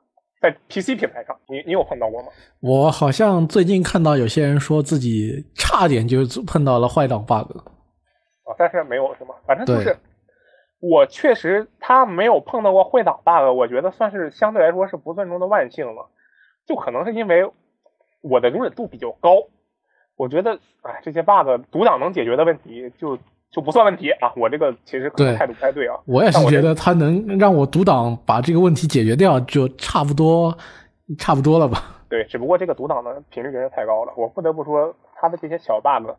在 PC 品牌上。你你有碰到过吗？我好像最近看到有些人说自己差点就碰到了坏档 bug 啊，但是没有是吗？反正就是。我确实，他没有碰到过坏档 bug，我觉得算是相对来说是不算中的万幸了。就可能是因为我的容忍度比较高，我觉得，哎，这些 bug 独挡能解决的问题就就不算问题啊。我这个其实可能态度不太对啊。我也是觉得他能让我独挡把这个问题解决掉，就差不多差不多了吧。对，只不过这个独挡的频率真是太高了。我不得不说，他的这些小 bug，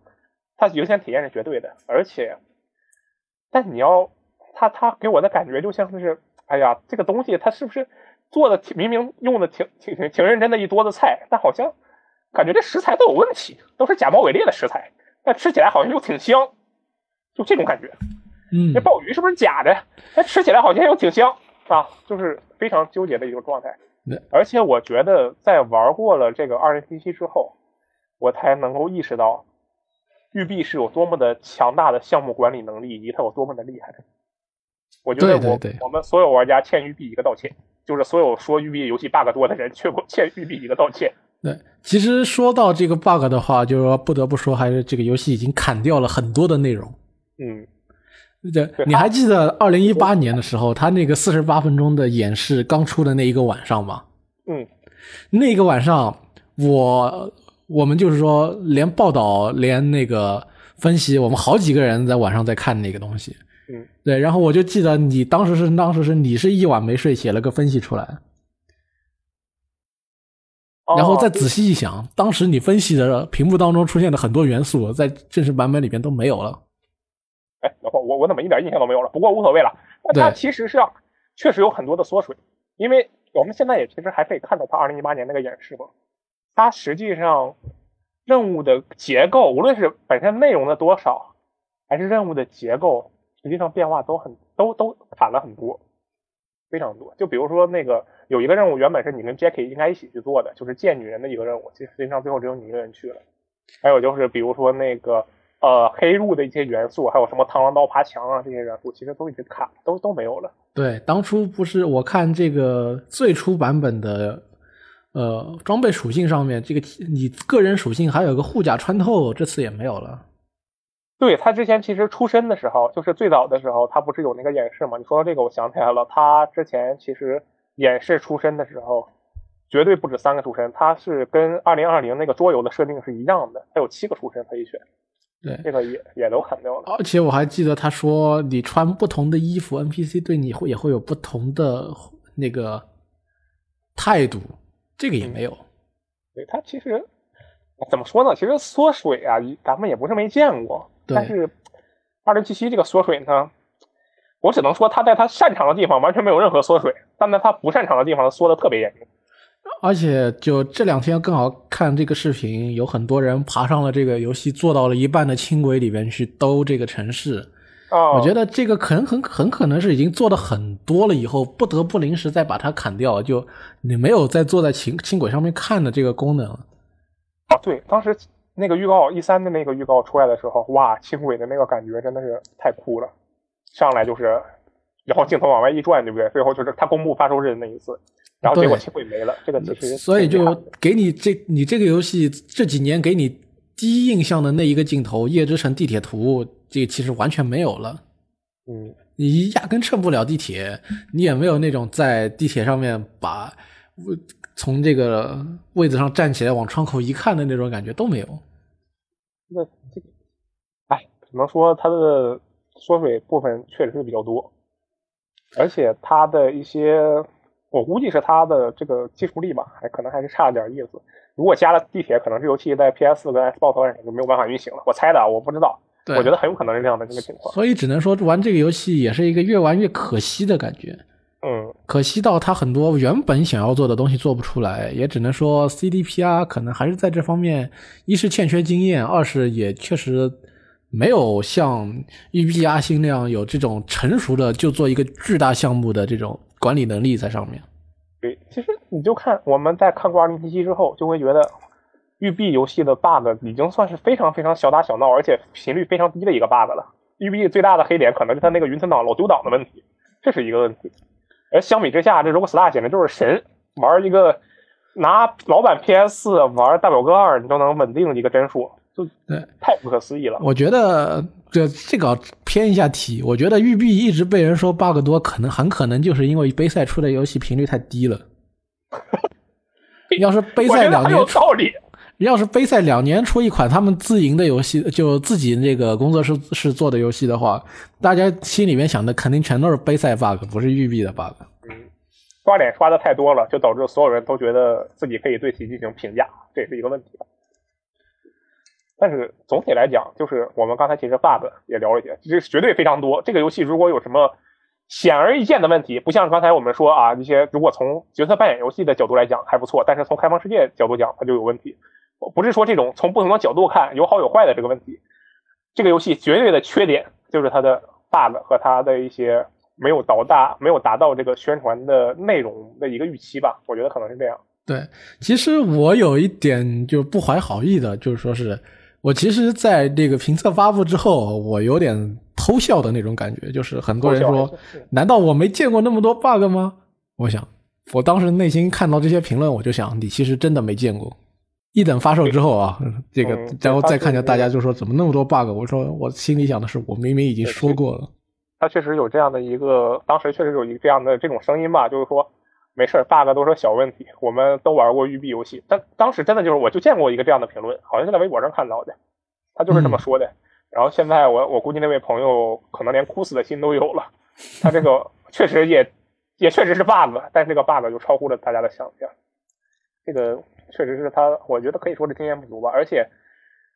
他优先体验是绝对的，而且，但你要。他他给我的感觉就像是，哎呀，这个东西他是不是做的挺明明用的挺挺挺挺认真的一桌子菜，但好像感觉这食材都有问题，都是假冒伪劣的食材，但吃起来好像又挺香，就这种感觉。嗯，那鲍鱼是不是假的？它吃起来好像又挺香啊，就是非常纠结的一个状态。而且我觉得在玩过了这个二零七七之后，我才能够意识到育碧是有多么的强大的项目管理能力，以及它有多么的厉害。我觉得我我们所有玩家欠育碧一个道歉，就是所有说育碧游戏 bug 多的人，缺欠育碧一个道歉。对，其实说到这个 bug 的话，就是说不得不说，还是这个游戏已经砍掉了很多的内容。嗯，对，你还记得二零一八年的时候，他那个四十八分钟的演示刚出的那一个晚上吗？嗯，那个晚上，我我们就是说，连报道，连那个分析，我们好几个人在晚上在看那个东西。嗯，对，然后我就记得你当时是当时是你是一晚没睡，写了个分析出来，然后再仔细一想，当时你分析的屏幕当中出现的很多元素，在正式版本里边都没有了。哎，我我我怎么一点印象都没有了？不过无所谓了。那它其实上确实有很多的缩水，因为我们现在也其实还可以看到它二零一八年那个演示嘛。它实际上任务的结构，无论是本身内容的多少，还是任务的结构。实际上变化都很都都砍了很多，非常多。就比如说那个有一个任务，原本是你跟 Jackie 应该一起去做的，就是见女人的一个任务，其实实际上最后只有你一个人去了。还有就是比如说那个呃黑入的一些元素，还有什么螳螂刀爬墙啊这些元素，其实都已经砍都都没有了。对，当初不是我看这个最初版本的呃装备属性上面，这个你个人属性还有个护甲穿透，这次也没有了。对他之前其实出身的时候，就是最早的时候，他不是有那个演示吗？你说到这个，我想起来了，他之前其实演示出身的时候，绝对不止三个出身，他是跟二零二零那个桌游的设定是一样的，他有七个出身可以选。对，这个也也都砍掉了。而且我还记得他说，你穿不同的衣服，NPC 对你会也会有不同的那个态度，这个也没有。对，他其实怎么说呢？其实缩水啊，咱们也不是没见过。但是二零七七这个缩水呢，我只能说他在他擅长的地方完全没有任何缩水，但在他不擅长的地方缩的特别严重。而且就这两天更好看这个视频，有很多人爬上了这个游戏做到了一半的轻轨里边去兜这个城市。哦，我觉得这个可能很很可能是已经做的很多了，以后不得不临时再把它砍掉，就你没有再坐在轻轻轨上面看的这个功能。啊，对，当时那个预告一三的那个预告出来的时候，哇，轻轨的那个感觉真的是太酷了，上来就是，然后镜头往外一转，对不对？最后就是他公布发售日的那一次。然后结果轻轨没了，这个其实所以就给你这你这个游戏这几年给你第一印象的那一个镜头《夜之城地铁图》，这其实完全没有了。嗯，你压根乘不了地铁，你也没有那种在地铁上面把从这个位子上站起来往窗口一看的那种感觉都没有。那这个，哎，只能说它的缩水部分确实是比较多，而且它的一些。我估计是它的这个技术力吧，还可能还是差了点意思。如果加了地铁，可能这游戏在 PS 跟 Xbox 上就没有办法运行了。我猜的，我不知道。我觉得很有可能是这样的这个情况。所以只能说玩这个游戏也是一个越玩越可惜的感觉。嗯，可惜到他很多原本想要做的东西做不出来，也只能说 CDPR 可能还是在这方面，一是欠缺经验，二是也确实没有像育碧阿星那样有这种成熟的就做一个巨大项目的这种。管理能力在上面，对，其实你就看我们在看过二零七七之后，就会觉得育碧游戏的 bug 已经算是非常非常小打小闹，而且频率非常低的一个 bug 了。育碧最大的黑点可能是它那个云存档老丢档的问题，这是一个问题。而相比之下，这 Rockstar 简直就是神，玩一个拿老版 PS 玩大表哥二，你都能稳定一个帧数。就对，太不可思议了。我觉得这这个偏一下题，我觉得育碧一直被人说 bug 多，可能很可能就是因为杯赛出的游戏频率太低了。要是杯赛两年，有道理。要是杯赛两年出一款他们自营的游戏，就自己那个工作室是做的游戏的话，大家心里面想的肯定全都是杯赛 bug，不是育碧的 bug。嗯，刷脸刷的太多了，就导致所有人都觉得自己可以对其进行评价，这也是一个问题吧。但是总体来讲，就是我们刚才其实 bug 也聊了一些，这绝对非常多。这个游戏如果有什么显而易见的问题，不像刚才我们说啊，一些如果从角色扮演游戏的角度来讲还不错，但是从开放世界角度讲它就有问题。不是说这种从不同的角度看有好有坏的这个问题，这个游戏绝对的缺点就是它的 bug 和它的一些没有到达没有达到这个宣传的内容的一个预期吧，我觉得可能是这样。对，其实我有一点就不怀好意的，就是说是。我其实，在这个评测发布之后，我有点偷笑的那种感觉，就是很多人说：“难道我没见过那么多 bug 吗？”我想，我当时内心看到这些评论，我就想，你其实真的没见过。一等发售之后啊，这个然后再看见大家就说怎么那么多 bug，我说我心里想的是，我明明已经说过了。他确实有这样的一个，当时确实有一个这样的这种声音吧，就是说。没事，bug 都是小问题。我们都玩过育碧游戏，但当时真的就是，我就见过一个这样的评论，好像是在微博上看到的，他就是这么说的。然后现在我我估计那位朋友可能连哭死的心都有了。他这个 确实也也确实是 bug，但是这个 bug 就超乎了大家的想象。这个确实是他，我觉得可以说是经验不足吧。而且，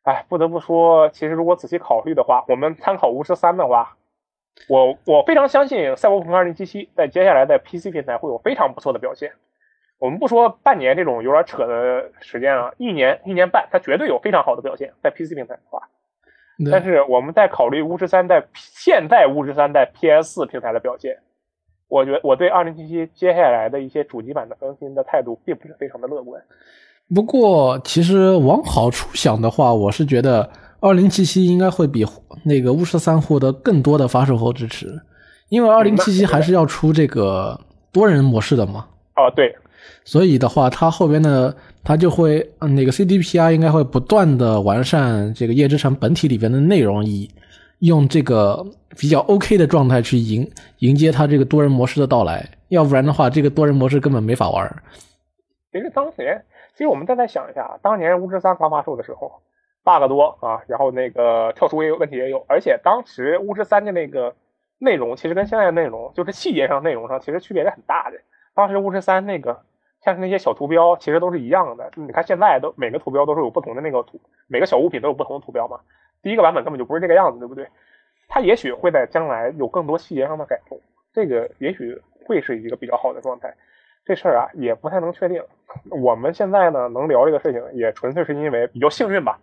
哎，不得不说，其实如果仔细考虑的话，我们参考巫师三的话。我我非常相信《赛博朋克2077》在接下来的 PC 平台会有非常不错的表现。我们不说半年这种有点扯的时间啊，一年一年半，它绝对有非常好的表现在 PC 平台的话。但是我们在考虑巫师三在现在巫师三在 PS 平台的表现，我觉得我对2077接下来的一些主机版的更新的态度并不是非常的乐观。不过，其实往好处想的话，我是觉得。二零七七应该会比那个巫师三获得更多的发售后支持，因为二零七七还是要出这个多人模式的嘛。哦，对，所以的话，它后边的它就会那个 CDPR 应该会不断的完善这个夜之城本体里边的内容，以用这个比较 OK 的状态去迎迎接它这个多人模式的到来。要不然的话，这个多人模式根本没法玩。其实当年，其实我们再再想一下，当年巫师三刚发售的时候，bug 多啊，然后那个跳出也有问题也有，而且当时巫师三的那个内容，其实跟现在的内容，就是细节上内容上，其实区别是很大的。当时巫师三那个像是那些小图标，其实都是一样的。你看现在都每个图标都是有不同的那个图，每个小物品都有不同的图标嘛。第一个版本根本就不是这个样子，对不对？它也许会在将来有更多细节上的改动，这个也许会是一个比较好的状态。这事儿啊也不太能确定。我们现在呢能聊这个事情，也纯粹是因为比较幸运吧。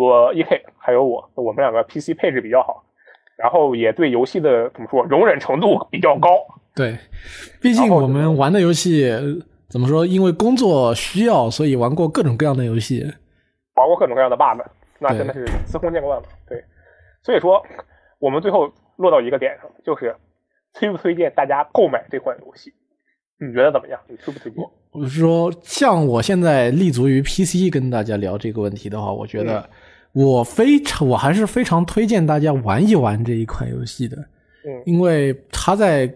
我 E.K 还有我，我们两个 P.C 配置比较好，然后也对游戏的怎么说容忍程度比较高。对，毕竟我们玩的游戏怎么说？因为工作需要，所以玩过各种各样的游戏，玩过各种各样的 bug，那真的是司空见惯了。对，所以说我们最后落到一个点上，就是推不推荐大家购买这款游戏？你觉得怎么样？你推不推荐？我是说，像我现在立足于 PC 跟大家聊这个问题的话，我觉得我非常，我还是非常推荐大家玩一玩这一款游戏的。嗯，因为它在。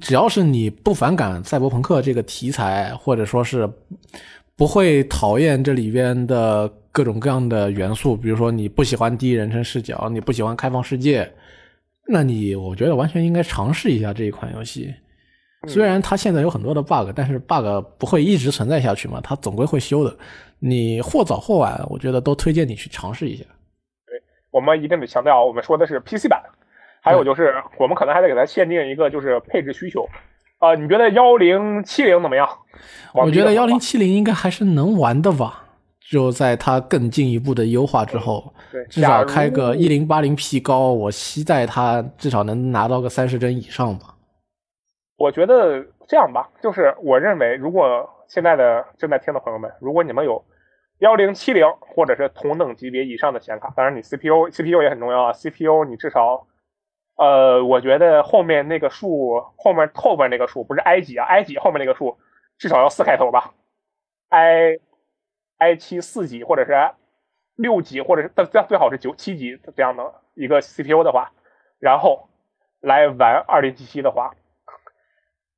只要是你不反感赛博朋克这个题材，或者说是不会讨厌这里边的各种各样的元素，比如说你不喜欢第一人称视角，你不喜欢开放世界，那你我觉得完全应该尝试一下这一款游戏。虽然它现在有很多的 bug，但是 bug 不会一直存在下去嘛，它总归会修的。你或早或晚，我觉得都推荐你去尝试一下。对我们一定得强调，我们说的是 PC 版。还有就是，我们可能还得给它限定一个就是配置需求，啊，你觉得幺零七零怎么样？我觉得幺零七零应该还是能玩的吧，就在它更进一步的优化之后，对，至少开个一零八零 P 高，我期待它至少能拿到个三十帧以上吧。我觉得这样吧，就是我认为，如果现在的正在听的朋友们，如果你们有幺零七零或者是同等级别以上的显卡，当然你 CPU CPU 也很重要啊，CPU 你至少。呃，我觉得后面那个数，后面后边那个数不是 i 几啊，i 几后面那个数至少要四开头吧，i i 七四级或者是六级，或者是最最好是九七级这样的一个 CPU 的话，然后来玩二零七七的话，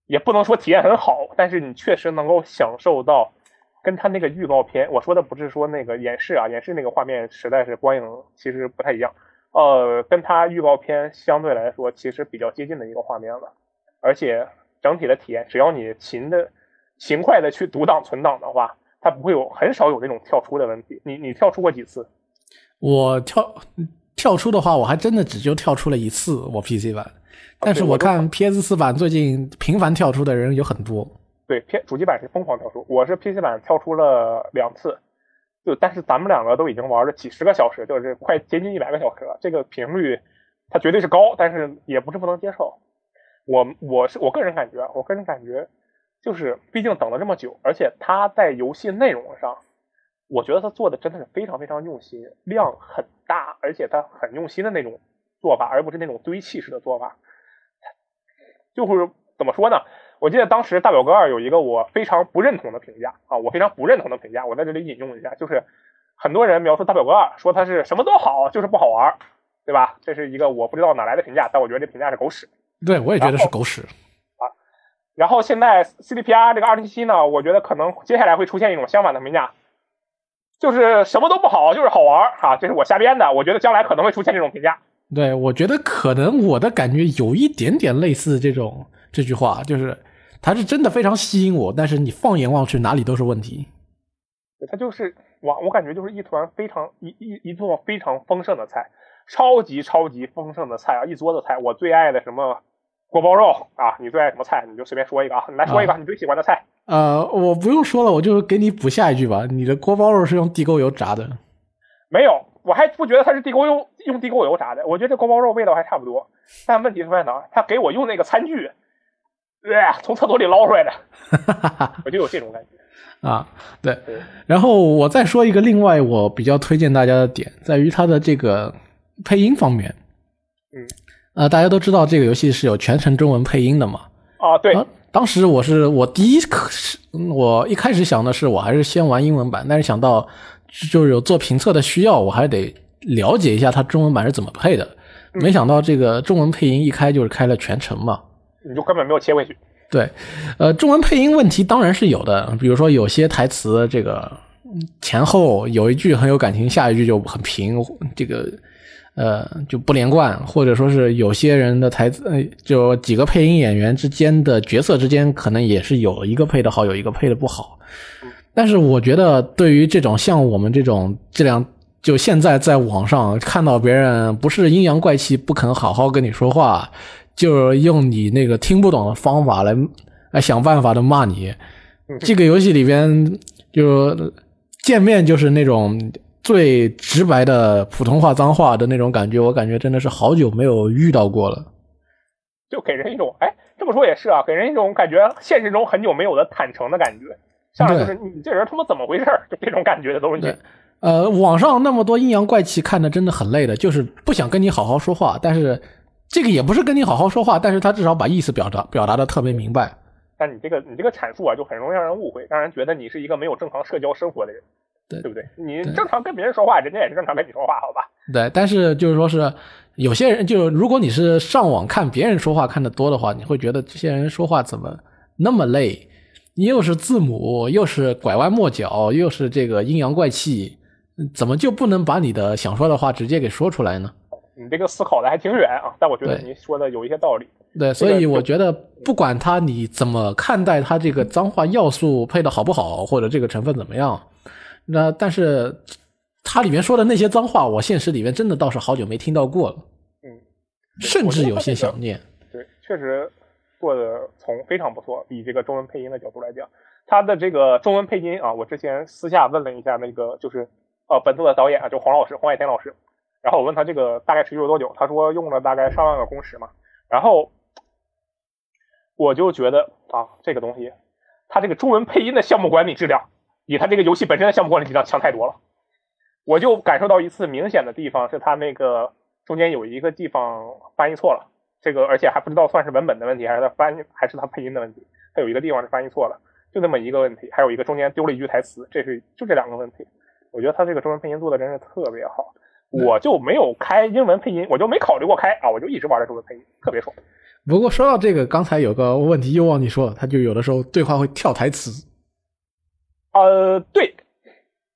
也不能说体验很好，但是你确实能够享受到跟他那个预告片，我说的不是说那个演示啊，演示那个画面实在是光影其实不太一样。呃，跟它预告片相对来说，其实比较接近的一个画面了，而且整体的体验，只要你勤的、勤快的去读档存档的话，它不会有很少有那种跳出的问题。你你跳出过几次？我跳跳出的话，我还真的只就跳出了一次。我 PC 版，但是我看 PS 四版最近频繁跳出的人有很多。对，P 主机版是疯狂跳出，我是 PC 版跳出了两次。就但是咱们两个都已经玩了几十个小时，就是快接近一百个小时了。这个频率它绝对是高，但是也不是不能接受。我我是我个人感觉，我个人感觉就是，毕竟等了这么久，而且它在游戏内容上，我觉得他做的真的是非常非常用心，量很大，而且他很用心的那种做法，而不是那种堆砌式的做法。就是怎么说呢？我记得当时大表哥二有一个我非常不认同的评价啊，我非常不认同的评价，我在这里引用一下，就是很多人描述大表哥二说他是什么都好，就是不好玩，对吧？这是一个我不知道哪来的评价，但我觉得这评价是狗屎。对，我也觉得是狗屎啊。然后现在 CDPR 这个二零七七呢，我觉得可能接下来会出现一种相反的评价，就是什么都不好，就是好玩啊，这是我瞎编的。我觉得将来可能会出现这种评价。对，我觉得可能我的感觉有一点点类似这种这句话，就是。它是真的非常吸引我，但是你放眼望去哪里都是问题。它就是我，我感觉就是一团非常一一一座非常丰盛的菜，超级超级丰盛的菜啊！一桌子菜，我最爱的什么锅包肉啊？你最爱什么菜？你就随便说一个啊，你来说一个你最喜欢的菜。呃，我不用说了，我就给你补下一句吧。你的锅包肉是用地沟油炸的？没有，我还不觉得它是地沟油用地沟油炸的，我觉得这锅包肉味道还差不多。但问题是在哪？他给我用那个餐具。对，从厕所里捞出来的，我就有这种感觉啊。对，然后我再说一个另外我比较推荐大家的点，在于它的这个配音方面。嗯，呃，大家都知道这个游戏是有全程中文配音的嘛？啊，对。当时我是我第一是，我一开始想的是我还是先玩英文版，但是想到就是有做评测的需要，我还得了解一下它中文版是怎么配的。没想到这个中文配音一开就是开了全程嘛。你就根本没有切回去对，呃，中文配音问题当然是有的，比如说有些台词这个前后有一句很有感情，下一句就很平，这个呃就不连贯，或者说是有些人的台词，呃就几个配音演员之间的角色之间可能也是有一个配的好，有一个配的不好。但是我觉得，对于这种像我们这种这样，就现在在网上看到别人不是阴阳怪气，不肯好好跟你说话，就用你那个听不懂的方法来来想办法的骂你。这个游戏里边就见面就是那种最直白的普通话脏话的那种感觉，我感觉真的是好久没有遇到过了。就给人一种，哎，这么说也是啊，给人一种感觉现实中很久没有的坦诚的感觉。像就是你这人他妈怎么回事就这种感觉的东西。呃，网上那么多阴阳怪气，看的真的很累的，就是不想跟你好好说话。但是这个也不是跟你好好说话，但是他至少把意思表达表达的特别明白。但你这个你这个阐述啊，就很容易让人误会，让人觉得你是一个没有正常社交生活的人，对对不对？你正常跟别人说话，人家也是正常跟你说话，好吧？对，但是就是说是有些人，就如果你是上网看别人说话看的多的话，你会觉得这些人说话怎么那么累？你又是字母，又是拐弯抹角，又是这个阴阳怪气，怎么就不能把你的想说的话直接给说出来呢？你这个思考的还挺远啊，但我觉得你说的有一些道理。对，所以我觉得不管他你怎么看待他这个脏话要素配的好不好，或者这个成分怎么样，那但是他里面说的那些脏话，我现实里面真的倒是好久没听到过了。嗯，甚至有些想念。对，确实。做的从非常不错，以这个中文配音的角度来讲，他的这个中文配音啊，我之前私下问了一下那个就是呃本作的导演啊，就黄老师黄海天老师，然后我问他这个大概持续了多久，他说用了大概上万个工时嘛，然后我就觉得啊这个东西，他这个中文配音的项目管理质量，比他这个游戏本身的项目管理质量强太多了，我就感受到一次明显的地方是他那个中间有一个地方翻译错了。这个而且还不知道算是文本的问题，还是他翻译，还是他配音的问题。他有一个地方是翻译错了，就那么一个问题。还有一个中间丢了一句台词，这是就这两个问题。我觉得他这个中文配音做的真是特别好，我就没有开英文配音，我就没考虑过开啊，我就一直玩的中文配音，特别爽。不过说到这个，刚才有个问题又忘记说了，他就有的时候对话会跳台词。呃，对，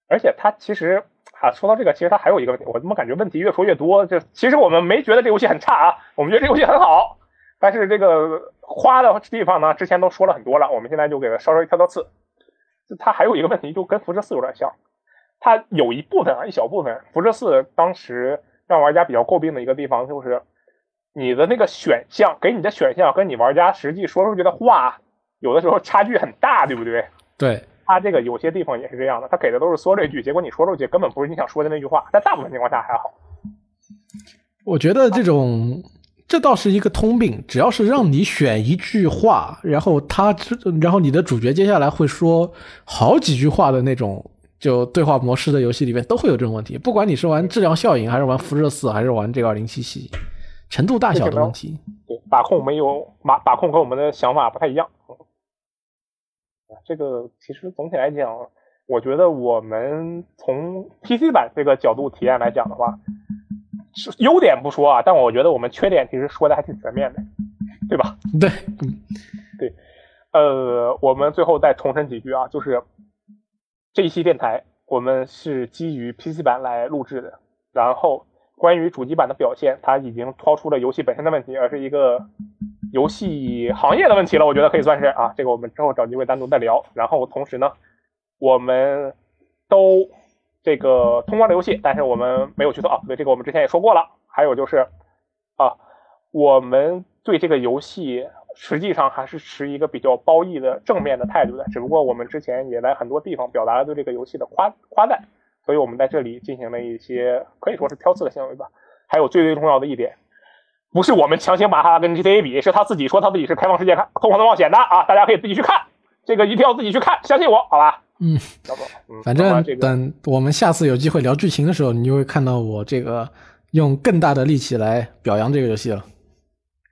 而且他其实。啊，说到这个，其实它还有一个问题，我怎么感觉问题越说越多？就其实我们没觉得这游戏很差啊，我们觉得这游戏很好，但是这个夸的地方呢，之前都说了很多了，我们现在就给它稍微挑挑刺。它还有一个问题，就跟辐射四有点像，它有一部分啊，一小部分，辐射四当时让玩家比较诟病的一个地方就是，你的那个选项给你的选项跟你玩家实际说出去的话，有的时候差距很大，对不对？对。他这个有些地方也是这样的，他给的都是缩略句，结果你说出去根本不是你想说的那句话。在大部分情况下还好。我觉得这种这倒是一个通病，只要是让你选一句话，然后他然后你的主角接下来会说好几句话的那种就对话模式的游戏里面都会有这种问题。不管你是玩质量效应，还是玩辐射四，还是玩这个二零七七，程度大小的问题。对，把控没有把把控跟我们的想法不太一样。这个其实总体来讲，我觉得我们从 PC 版这个角度体验来讲的话，是优点不说啊，但我觉得我们缺点其实说的还挺全面的，对吧？对，对，呃，我们最后再重申几句啊，就是这一期电台我们是基于 PC 版来录制的，然后关于主机版的表现，它已经超出了游戏本身的问题，而是一个。游戏行业的问题了，我觉得可以算是啊，这个我们之后找机会单独再聊。然后同时呢，我们都这个通关了游戏，但是我们没有去做啊，对这个我们之前也说过了。还有就是啊，我们对这个游戏实际上还是持一个比较褒义的正面的态度的，只不过我们之前也在很多地方表达了对这个游戏的夸夸赞，所以我们在这里进行了一些可以说是挑刺的行为吧。还有最最重要的一点。不是我们强行把它跟 GTA 比，是他自己说他自己是开放世界、看疯狂的冒险的啊！大家可以自己去看，这个一定要自己去看，相信我，好吧？嗯，反正等我们下次有机会聊剧情的时候，你就会看到我这个用更大的力气来表扬这个游戏了。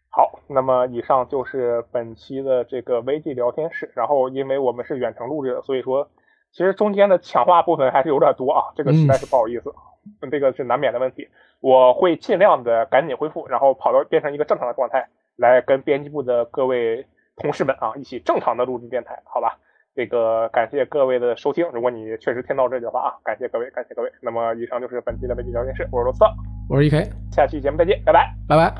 好，那么以上就是本期的这个 VG 聊天室。然后，因为我们是远程录制的，所以说其实中间的强化部分还是有点多啊，这个实在是不好意思，这个是难免的问题。我会尽量的赶紧恢复，然后跑到变成一个正常的状态，来跟编辑部的各位同事们啊一起正常的录制电台，好吧？这个感谢各位的收听，如果你确实听到这里的话啊，感谢各位，感谢各位。那么以上就是本期的危机聊天室，我是罗斯，我是 E.K，下期节目再见，拜拜，拜拜。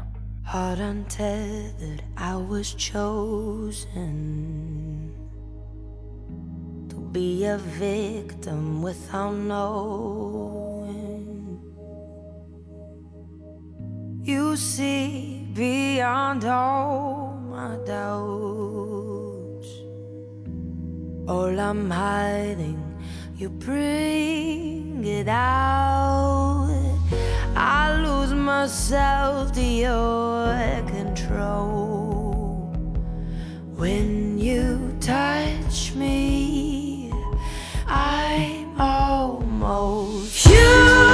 Be a victim without knowing. You see beyond all my doubts. All I'm hiding, you bring it out. I lose myself to your control. When you touch me, I'm almost human.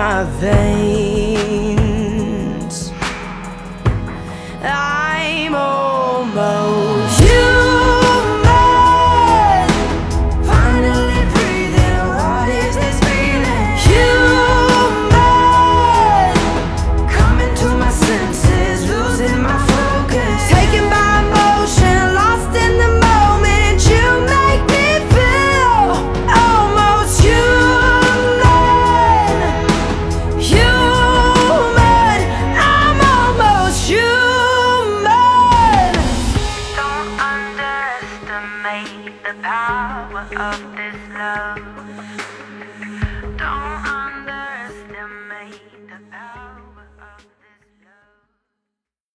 My veins.